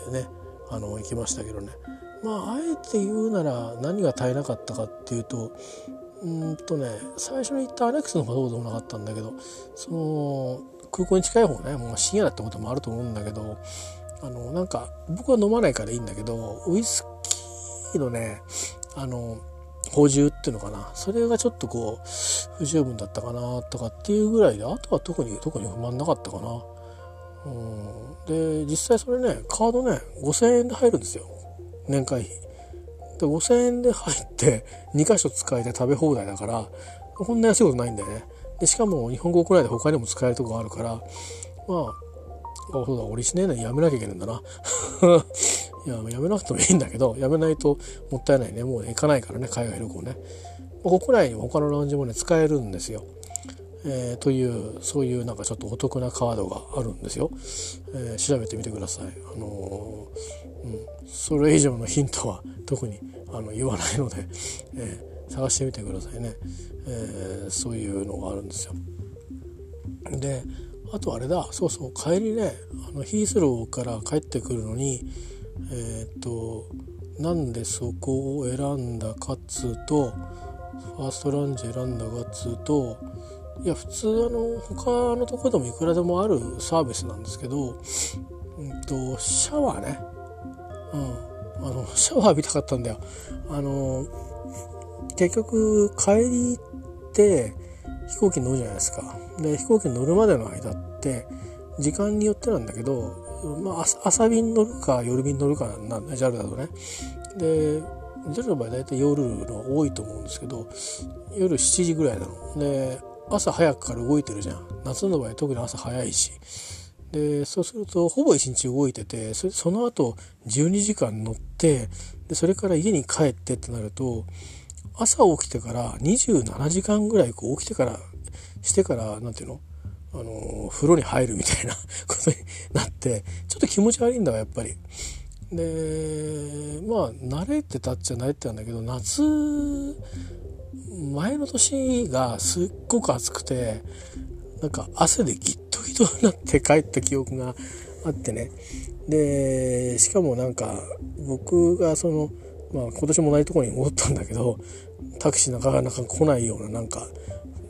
ー、ねあの行きましたけどね。まああえて言うなら何が足りなかったかっていうとうんとね最初に言ったアレックスの方がそうでもなかったんだけどその空港に近い方ねもう深夜だってこともあると思うんだけどあのなんか僕は飲まないからいいんだけどウイスキーのねあの補充っていうのかなそれがちょっとこう不十分だったかなとかっていうぐらいであとは特に特に不満なかったかな。うん、で実際それねカードね5,000円で入るんですよ年会費。で、5000円で入って2箇所使えて食べ放題だから、こんな安いことないんだよね。で、しかも日本国内で他にも使えるとこがあるから、まあ、あ、そうだ、俺1年内やめなきゃいけないんだな。いや、やめなくてもいいんだけど、やめないともったいないね。もう、行かないからね、海外旅行ね。国内に他のラウンジもね、使えるんですよ。えー、というそういうなんかちょっとお得なカードがあるんですよ、えー、調べてみてください、あのー、うん、それ以上のヒントは特にあの言わないので、え探してみてくださいね、えそういうのがあるんですよであとあれだそうそう帰りねあのヒースローから帰ってくるのにえっとなんでそこを選んだかっつうとファーストランジ選んだかっつうといや普通あの他のとこでもいくらでもあるサービスなんですけど、うんと、シャワーね、うん、あのシャワー浴びたかったんだよ。あの結局帰りって飛行機乗るじゃないですか。で飛行機乗るまでの間って時間によってなんだけど、まあ、朝便乗るか夜便乗るかなんだ JAL だとね。で JAL の場合大体夜の多いと思うんですけど夜7時ぐらいなの。で朝早くから動いてるじゃん夏の場合特に朝早いしでそうするとほぼ一日動いててそその後12時間乗ってでそれから家に帰ってってなると朝起きてから27時間ぐらいこう起きてからしてから何ていうの？あの風呂に入るみたいな ことになってちょっと気持ち悪いんだわやっぱり。でまあ慣れてたっちゃ慣れてたんだけど夏前の年がすっごく暑くてなんか汗でギットギトになって帰った記憶があってねでしかもなんか僕がそのまあ今年も同じとこに戻ったんだけどタクシーなかなか来ないようななんか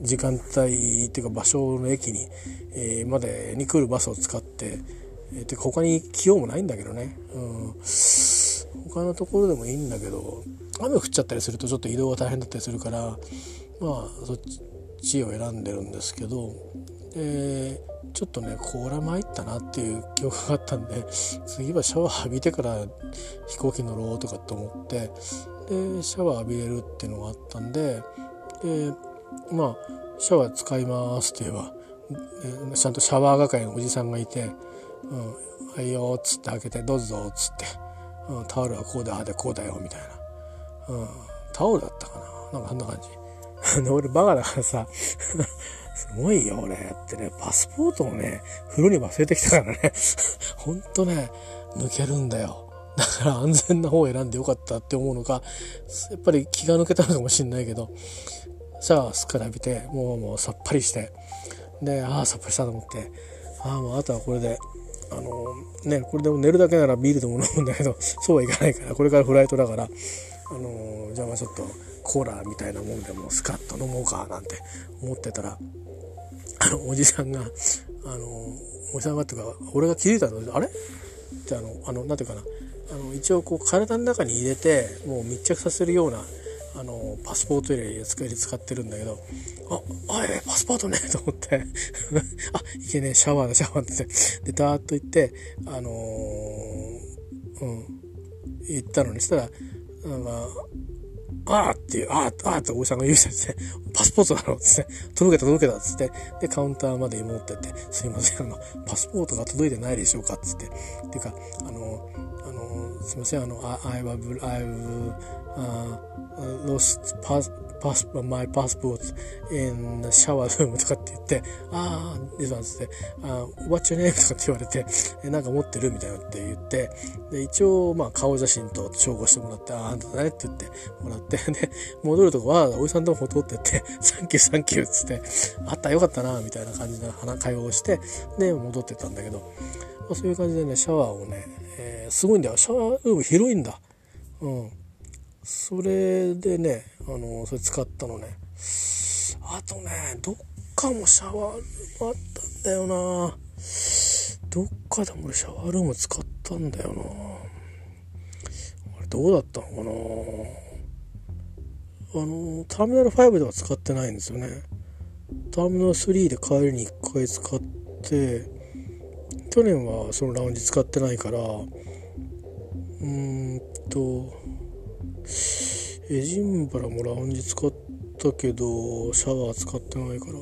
時間帯っていうか場所の駅に、えー、までに来るバスを使って、えー、てか他に来ようもないんだけどね、うん、他のところでもいいんだけど雨降っちゃったりするとちょっと移動が大変だったりするからまあそっちを選んでるんですけど、えー、ちょっとねこれは参ったなっていう記憶があったんで次はシャワー浴びてから飛行機乗ろうとかと思ってでシャワー浴びれるっていうのがあったんででまあシャワー使いますって言えば、ちゃんとシャワー係のおじさんがいて「うん、はいよ」っつって開けて「どうぞ」っつって、うん「タオルはこうだあでこうだよ」みたいな、うん、タオルだったかな？なんかあんな感じ。で俺バカだからさすごいよ俺ってねパスポートをね風呂に忘れてきたからね。ほんとね抜けるんだよ。だから安全な方を選んでよかったって思うのかやっぱり気が抜けたのかもしんないけどシャワーすっから浴びてもうもうさっぱりして。でああさっぱりしたと思って。ああもうあとはこれであのねこれでも寝るだけならビールでも飲むんだけど そうはいかないからこれからフライトだからあのじゃあまあちょっとコーラみたいなもんでもスカッと飲もうかなんて思ってたらあのおじさんがあのおじさんがっていうか俺が気づいたのあれ？ってあのあのなんていうかな。あの一応こう体の中に入れてもう密着させるようなあのパスポート入れ使いで使ってるんだけどああえパスポートね と思って。あいけねえシャワーだシャワーって。でダーッと行ってあのー、うん。行ったのにしたらなんかあっていう、あー、あっておじさんが言うじゃん。パスポートだろっつって、届けた届けたっつって、で、カウンターまで持ってって、すいません、あの、パスポートが届いてないでしょうかっつって。っていうか、あの、あの、すいません、あの、I, I have, I've uh, lost pass, pass, my passport in the shower room とかって言って、ああ、で、なんつって、あ What's your name? とかって言われて、え、なんか持ってるみたいなって言って、で、一応、まあ、顔写真と照合してもらって、ああ、あんただねって言ってもらって、で、戻るとこは、おじさんとも通ってって、サンキューサンキューっつって、あった、よかったな、みたいな感じの会話をして、で、戻ってたんだけど、まあ、そういう感じでね、シャワーをね、えー、すごいんだよ。シャワールーム広いんだ。うん。それでね、あの、それ使ったのね。あとね、どっかもシャワールームあったんだよな。どっかでも俺シャワールーム使ったんだよな。あれどうだったのかなあの、ターミナル5では使ってないんですよね。ターミナル3で帰りに1回使って、去年はそのラウンジ使ってないから、うーんと、エジンバラもラウンジ使ったけどシャワー使ってないから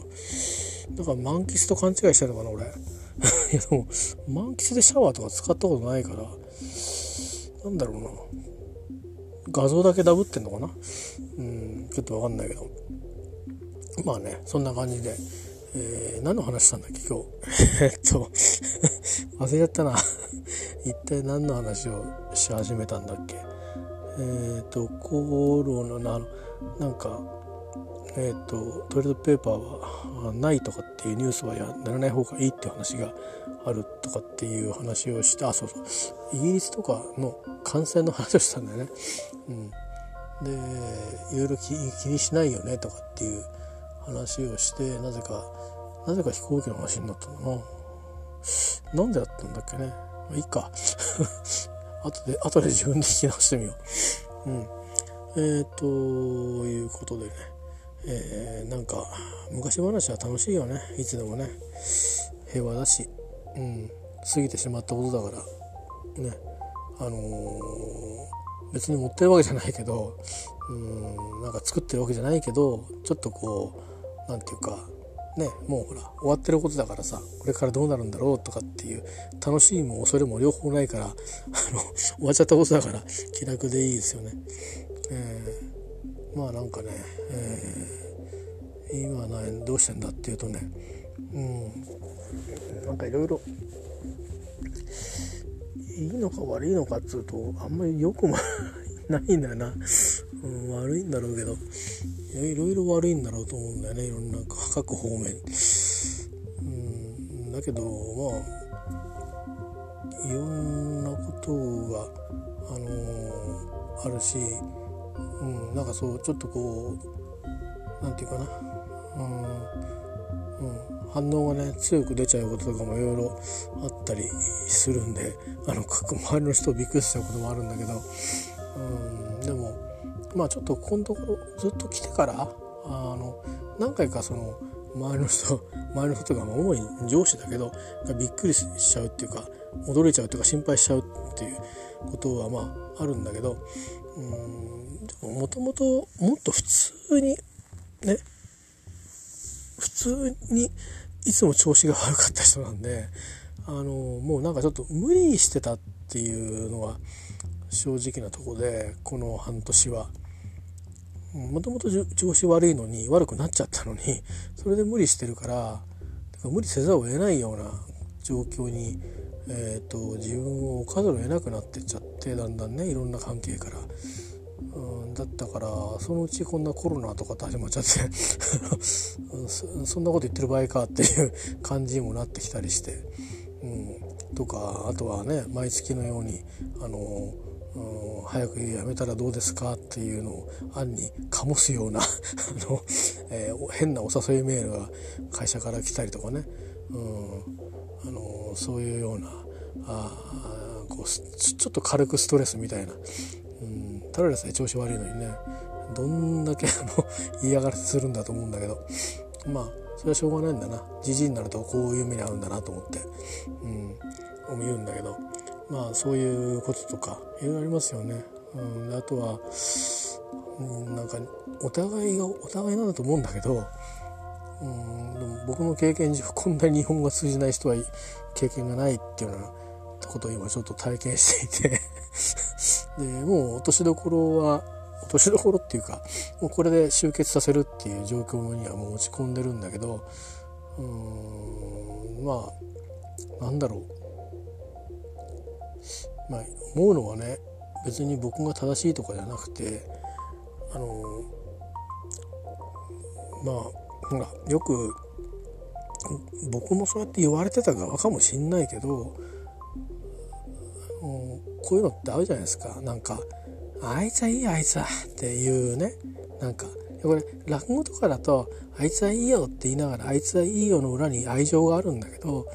だから満喫と勘違いしてるのかな俺。いやでも満喫でシャワーとか使ったことないからなんだろうな。画像だけダブってんのかな？うんちょっとわかんないけど。まあねそんな感じで、えー、何の話したんだっけ今日？えっと忘れちゃったな 一体何の話をし始めたんだっけ？えっ、ー、とコロナのなんかえっ、ー、とトイレットペーパーはないとかっていうニュースはやらない方がいいって話があるとかっていう話をしてあそうそうイギリスとかの感染の話をしたんだよね。うん、でいろいろ気にしないよねとかっていう話をしてなぜかなぜか飛行機の話になったのかな。なんでだったんだっけね。まあ、いいか。後で、後で自分で聞き直してみよう。うん。えー、ということでね、えー、なんか、昔話は楽しいよね。いつでもね。平和だし、うん。過ぎてしまったことだから、ね。あのー、別に持ってるわけじゃないけど、うん、なんか作ってるわけじゃないけど、ちょっとこう、なんていうか、ねもうほら終わってることだからさこれからどうなるんだろうとかっていう楽しみも恐れも両方ないからあの終わっちゃったことだから気楽でいいですよね。えー、まあなんかね、え今はどうしてんだっていうとねうんなんかいろいろいいのか悪いのかっつうとあんまりよくもないんだよな、うん、悪いんだろうけど。いやいろいろ悪いんだろうと思うんだよね。いろんな各方面。うんだけどまあいろんなことがあのー、あるし、うん、なんかそうちょっとこう何て言うかな。うん、うん反応がね強く出ちゃうこととかもいろいろあったりするんであの周りの人をびっくりしちゃうこともあるんだけど。うんでもまあちょっとここのところずっと来てからあの何回かその周りの人 周りの人とか主に上司だけどびっくりしちゃうっていうか驚いちゃうっていうか心配しちゃうっていうことはまああるんだけどうんでももともともっと普通にね普通にいつも調子が悪かった人なんであのもうなんかちょっと無理してたっていうのが正直なとこでこの半年は。もともと調子悪いのに悪くなっちゃったのにそれで無理してるから無理せざるを得ないような状況に、えーと、自分を置かざるを得なくなってっちゃってだんだんねいろんな関係から。うん、だったからそのうちこんなコロナとかって始まっちゃって そんなこと言ってる場合かっていう感じにもなってきたりして、うん、とかあとはね毎月のようにあのうん、早くやめたらどうですかっていうのを暗に醸すような あの、えー、変なお誘いメールが会社から来たりとかね、うん、あのそういうようなあこうちょっと軽くストレスみたいな、うん、ただでさえ調子悪いのにねどんだけあの嫌がらせするんだと思うんだけど。まあそれはしょうがないんだな。じじいになるとこういう目に遭うんだなと思って、うん、言うんだけど。まあそういうこととかいろいろありますよね。うん、あとは、うん、なんかお互いがお互いなんだと思うんだけど、うん、僕の経験上こんなに日本が通じない人は経験がないっていうようなことを今ちょっと体験していて。でもう落としどころは落としどころっていうかもうこれで集結させるっていう状況にはもう落ち込んでるんだけどうんまあなんだろう。まあ、思うのはね別に僕が正しいとかじゃなくてあのまあほらよく僕もそうやって言われてた側かもしんないけどこういうのってあるじゃないですか。なんか「あいつはいいあいつは」っていうね。なんかこれ落語とかだと「あいつはいいよ」って言いながら「あいつはいいよ」の裏に愛情があるんだけど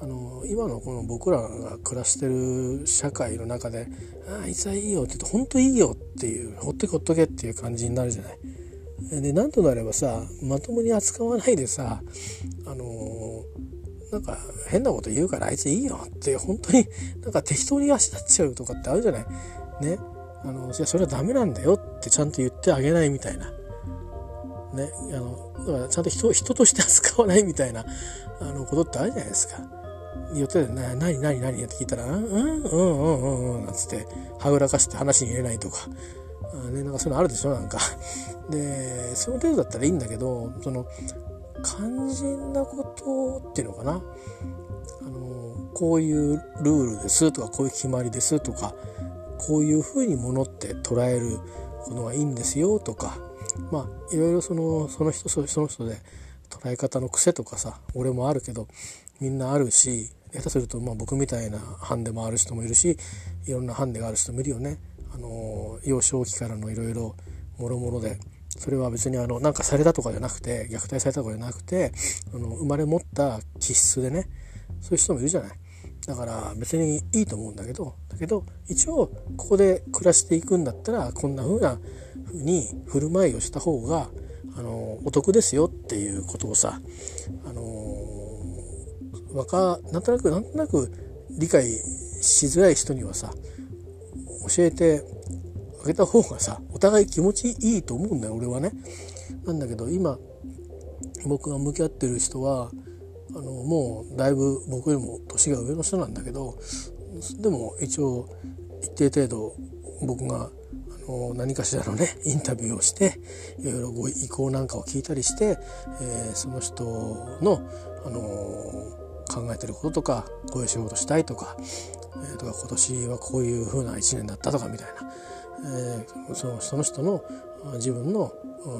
あの今のこの僕らが暮らしてる社会の中で「ああいつはいいよ」って言うと「本当いいよ」っていう「ほっとけほっとけ」っていう感じになるじゃない。でなんとなればさまともに扱わないでさあのなんか変なこと言うからあいついいよって本当になんか適当に足立っちゃうとかってあるじゃない。ね。あのいやそれはダメなんだよってちゃんと言ってあげないみたいな。ね。あのだからちゃんと人人として扱わないみたいなあのことってあるじゃないですか。言ってたな、何何何って聞いたら、うんうんうんうんうんなんつって、はぐらかして話に入れないとか、ね、なんかそういうのあるでしょなんか。で、その程度だったらいいんだけど、その、肝心なことっていうのかな。あの、こういうルールですとか、こういう決まりですとか、こういうふうにものって捉えるのがいいんですよとか、まあ、いろいろその、その人その人で捉え方の癖とかさ、俺もあるけど、みんなあるし下手するとまあ僕みたいなハンデもある人もいるしいろんなハンデがある人もいるよね。あの幼少期からのいろいろもろもろでそれは別にあのなんかされたとかじゃなくて虐待されたとかじゃなくてあの生まれ持った気質でねそういう人もいるじゃない。だから別にいいと思うんだけどだけど一応ここで暮らしていくんだったらこんな風な風に振る舞いをした方があのお得ですよっていうことをさあのなんとなくなんとなく理解しづらい人にはさ教えてあげた方がさお互い気持ちいいと思うんだよ俺はね。なんだけど今僕が向き合ってる人はあのもうだいぶ僕よりも年が上の人なんだけどでも一応一定程度僕が何かしらのねインタビューをしていろいろご意向なんかを聞いたりして、えー、その人の、あのー、考えてることとかこういう仕事したいとか,、えー、とか今年はこういう風な一年だったとかみたいな、えー、そのその人の自分の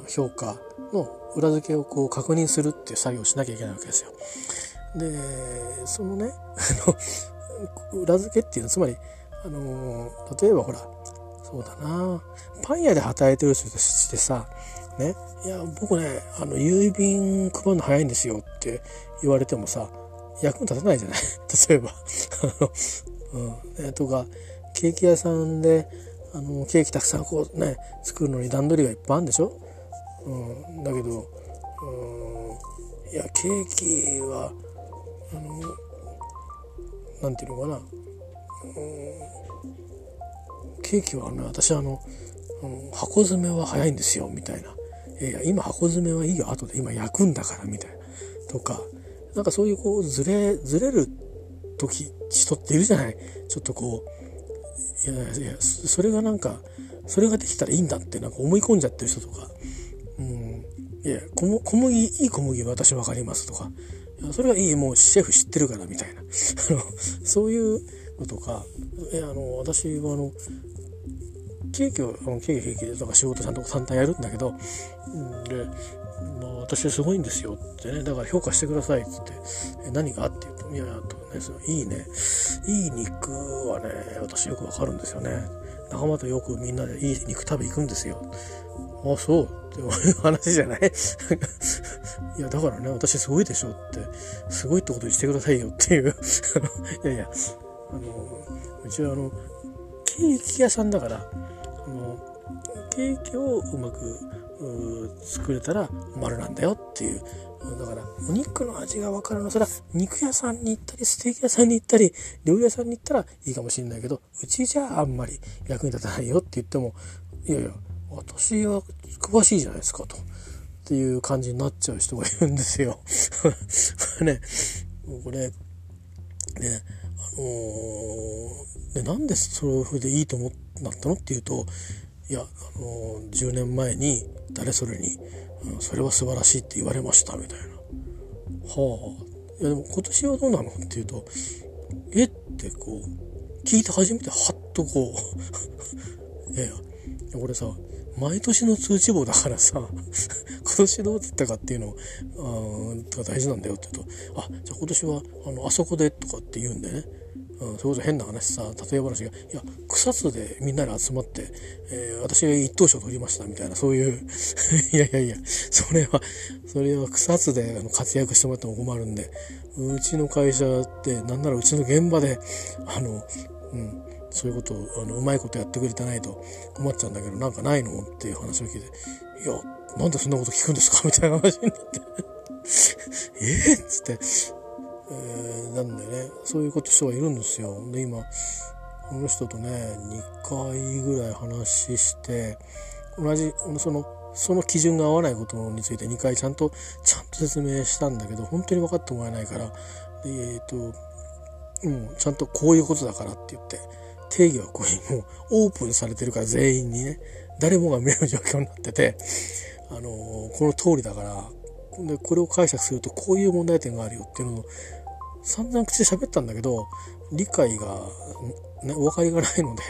評価の裏付けをこう確認するっていう作業をしなきゃいけないわけですよ。でそのね裏付けっていうのはつまりあの例えばほらそうだな。パン屋で働いてる人としてさね。いや僕ねあの郵便配るの早いんですよって言われてもさ役に立たないじゃない？例えば。うん。ね、とかケーキ屋さんであのケーキたくさんこうね作るのに段取りがいっぱいあるんでしょ、うん、だけど、うん、いやケーキはあのなんていうのかな、ケーキはね私あの、箱詰めは早いんですよみたいな「いや今箱詰めはいいよ後で。今焼くんだから」みたいな。とかなんかそういうこうずれずれる時人っているじゃない。ちょっとこういやいやそれがなんかそれができたらいいんだってなんか思い込んじゃってる人とか「うん。いや小麦いい小麦は私分かります」とか「いやそれはいいもうシェフ知ってるから」みたいな。そういうのとか。えあの私はあのケーキを、あのケーキケーキでとか仕事ちゃんと淡々やるんだけど、で、まあ、私はすごいんですよってね、だから評価してくださいってって、何がって言うと、いやいや、とね、そのいいね、いい肉はね、私よくわかるんですよね。仲間とよくみんなでいい肉食べ行くんですよ。あ、そうっていう話じゃない？いや、だからね、私すごいでしょって、すごいってことにしてくださいよっていう いやいや、あの、うちはあの、ケーキ屋さんだから、のケーキをうまく作れたら丸なんだよっていうだからお肉の味が分かるのそれは肉屋さんに行ったりステーキ屋さんに行ったり料理屋さんに行ったらいいかもしれないけどうちじゃあんまり役に立たないよって言ってもいやいや私は詳しいじゃないですかと。っていう感じになっちゃう人がいるんですよ。ね、これ、ね、でなんでそういう風でいいと思ったの？っていうといや、あのー、10年前に誰それに、うん、それは素晴らしいって言われましたみたいな。はあ。いやでも今年はどうなの？って言うと、え？ってこう、聞いて初めてハッとこういやいや、俺さ、毎年の通知簿だからさ、今年どうだったかっていうのが大事なんだよって言うと、あ、じゃあ今年は、あの、あそこでとかって言うんでね。うん、それこそ変な話さ、例え話が、いや、草津でみんなで集まって、えー、私が一等賞取りましたみたいな、そういう いやいやいや、それは、それは草津であの活躍してもらっても困るんで、うちの会社って、なんならうちの現場で、あの、うん、そういうことを、あの、うまいことやってくれてないと困っちゃうんだけど、なんかないのっていう話を聞いて、いや、なんでそんなこと聞くんですかみたいな話になって。えっつって、えー、なんでね、そういうこと人がいるんですよ。で、今、この人とね、2回ぐらい話して、同じ、その、その基準が合わないことについて2回ちゃんと、ちゃんと説明したんだけど、本当に分かってもらえないから、えっ、ー、と、もうちゃんとこういうことだからって言って、定義はこういう、もうオープンされてるから全員にね、誰もが見える状況になってて、あのー、この通りだから、で、これを解釈するとこういう問題点があるよっていうのを散々口で喋ったんだけど、理解が、ね、お分かりがないので、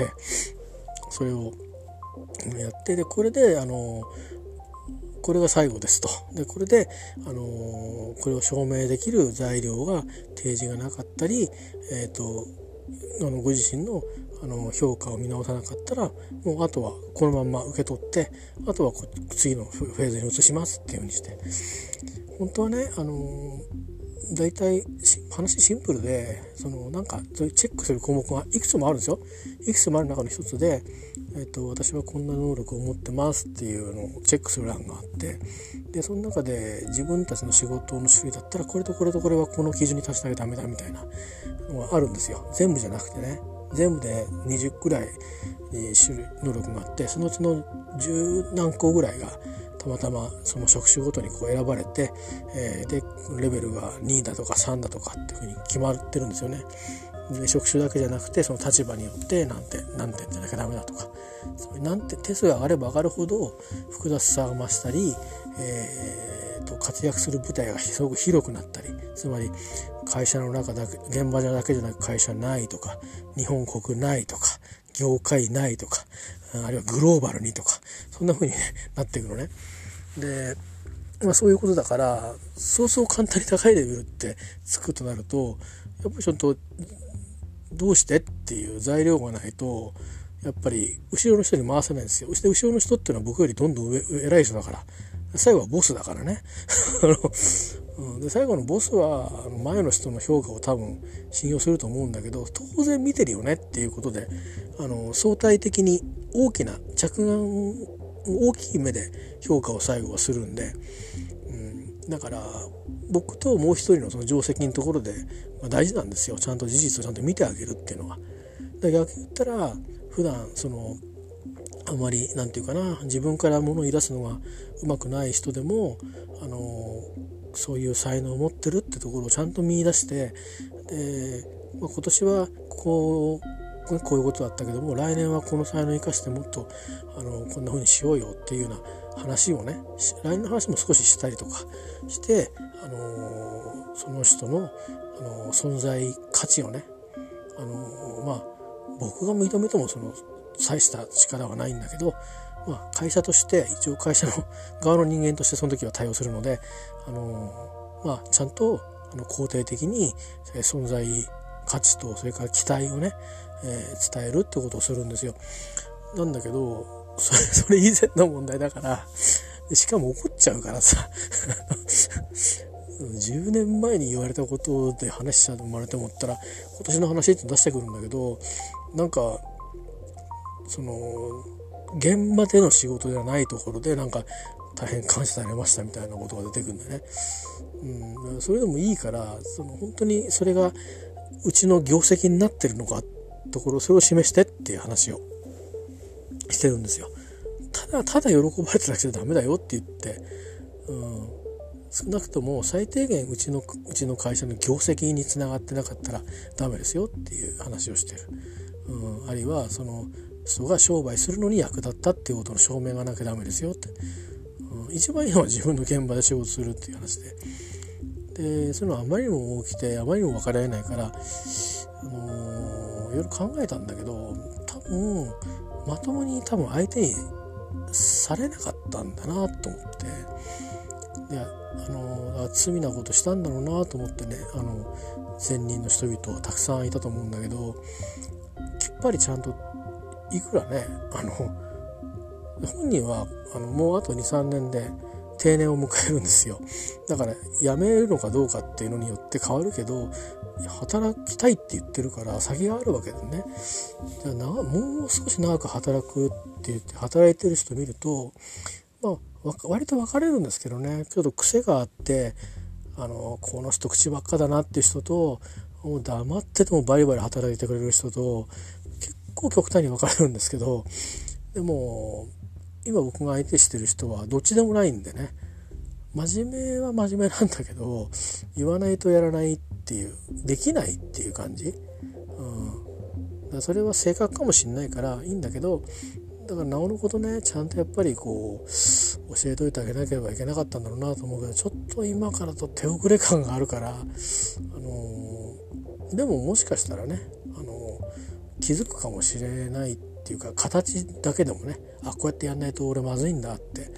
それをやって、で、これで、あの、これが最後ですと。で、これで、あのこれを証明できる材料が提示がなかったり、えっ、と、あのご自身のあの評価を見直さなかったらもうあとはこのまま受け取ってあとは次のフェーズに移しますっていうふうにして。本当はねあの大体話シンプルでそのなんかチェックする項目がいくつもあるんですよ。いくつもある中の一つで、えーと、私はこんな能力を持ってますっていうのをチェックする欄があってでその中で自分たちの仕事の種類だったらこれとこれとこれはこの基準に達してあげダメだみたいなのがあるんですよ。全部じゃなくてね。全部で20くらい種類能力があってそのうちの10何個ぐらいがたまたまその職種ごとにこう選ばれて、えー、でレベルが2だとか3だとかっていうふうに決まってるんですよね。で職種だけじゃなくてその立場によって何点何点じゃなきゃダメだとかそうなんて手数が上がれば上がるほど複雑さが増したり、えー、活躍する舞台がすごく広くなったりつまり会社の中だけ現場だけじゃなく会社ないとか日本国ないとか業界ないとかあるいはグローバルにとかそんな風に、ね、なっていくのね。でまあ、そういうことだからそうそう簡単に高いレベルってつくとなるとやっぱりちょっとどうしてっていう材料がないとやっぱり後ろの人に回せないんですよ。そして後ろの人っていうのは僕よりどんどん上偉い人だから。最後はボスだからね。うん、で最後のボスは前の人の評価を多分信用すると思うんだけど当然見てるよねっていうことであの相対的に大きな着眼大きい目で評価を最後はするんで、うん、だから僕ともう一人のその定石のところで、まあ、大事なんですよちゃんと事実をちゃんと見てあげるっていうのは。だ逆に言ったら普段そのあまり何て言うかな自分から物を言い出すのがうまくない人でもあのそういう才能を持ってるってところをちゃんと見いだしてで、まあ、今年はこうこういうことだったけども来年はこの才能を生かしてもっとあのこんな風にしようよっていうような話をね来年の話も少ししたりとかして、あのその人の、あの存在価値をね、あのまあ僕が認めてもその大した力はないんだけど、まあ、会社として一応会社の側の人間としてその時は対応するので、あのまあ、ちゃんとあの肯定的に存在価値とそれから期待をね、えー、伝えるってことをするんですよ。なんだけどそれ それ以前の問題だからしかも怒っちゃうからさ 10年前に言われたことで話しちゃう生まれて思ったら今年の話って出してくるんだけどなんかその現場での仕事ではないところでなんか大変感謝されましたみたいなことが出てくるんでね、うん、それでもいいからその本当にそれがうちの業績になってるのかところそれを示してっていう話をしてるんですよ。ただただ喜ばれただけじゃダメだよって言って、うん、少なくとも最低限うちのうちの会社の業績につながってなかったらダメですよっていう話をしてる。うん、あるいはその人が商売するのに役立ったっていうことの証明がなきゃダメですよって、うん、一番いいのは自分の現場で仕事するっていう話で。でそういうのはあまりにも起きてあまりにも分かり合えないから、あのー、いろいろ考えたんだけど多分まともに多分相手にされなかったんだなと思って。であの罪なことしたんだろうなと思ってねあの善人の人々はたくさんいたと思うんだけどきっぱりちゃんといくらねあの本人はあのもうあと23年で定年を迎えるんですよ。だから辞めるのかどうかっていうのによって変わるけど働きたいって言ってるから先があるわけでね。じゃあもう少し長く働くって言って働いてる人見るとまあ割と分かれるんですけどね。ちょっと癖があってあのこの人口ばっかだなっていう人ともう黙っててもバリバリ働いてくれる人と構極端に分かれるんですけどでも今僕が相手してる人はどっちでもないんでね。真面目は真面目なんだけど言わないとやらないっていうできないっていう感じ、うん、だそれは性格かもしんないからいいんだけどだからなおのことねちゃんとやっぱりこう教えといてあげなければいけなかったんだろうなと思うけどちょっと今からと手遅れ感があるから、あのー、でももしかしたらね気づくかもしれないっていうか形だけでもねあこうやってやんないと俺まずいんだって、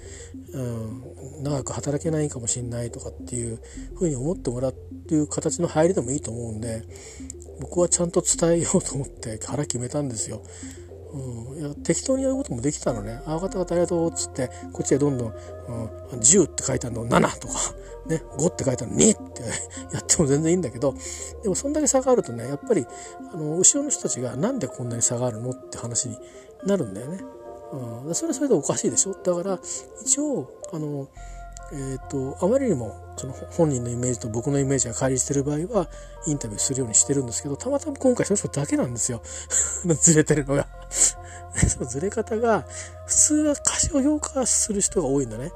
うん、長く働けないかもしんないとかっていうふうに思ってもらうっていう形の入りでもいいと思うんで僕はちゃんと伝えようと思って腹決めたんですよ。うん、いや適当にやることもできたのね「ああ方々ありがとう」っつってこっちへどんどん「うん、10」って書いてあるのを「7」とかね、5って書いてあるの2って やっても全然いいんだけど、でもそんだけ差があるとね、やっぱり、あの、後ろの人たちがなんでこんなに差があるのって話になるんだよね。うん、それはそれでおかしいでしょだから、一応、あの、えっ、ー、と、あまりにも、その本人のイメージと僕のイメージが乖離してる場合は、インタビューするようにしてるんですけど、たまたま今回その人だけなんですよ。ずれてるのが そのずれ方が、普通は歌詞を評価する人が多いんだね。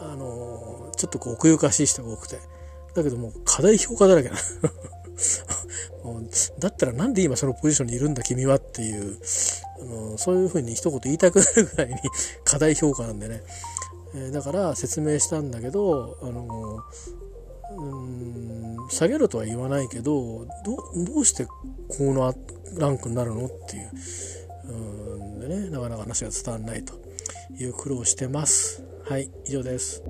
あのちょっとこう奥ゆかしい人が多くて。だけどもう課題評価だらけな。だったらなんで今そのポジションにいるんだ君はっていうあのそういうふうに一言言いたくなるぐらいに 過大評価なんでね、えー、だから説明したんだけどあのうん下げるとは言わないけどどうしてこのランクになるのっていううんでねなかなか話が伝わらないという苦労してます。はい、以上です。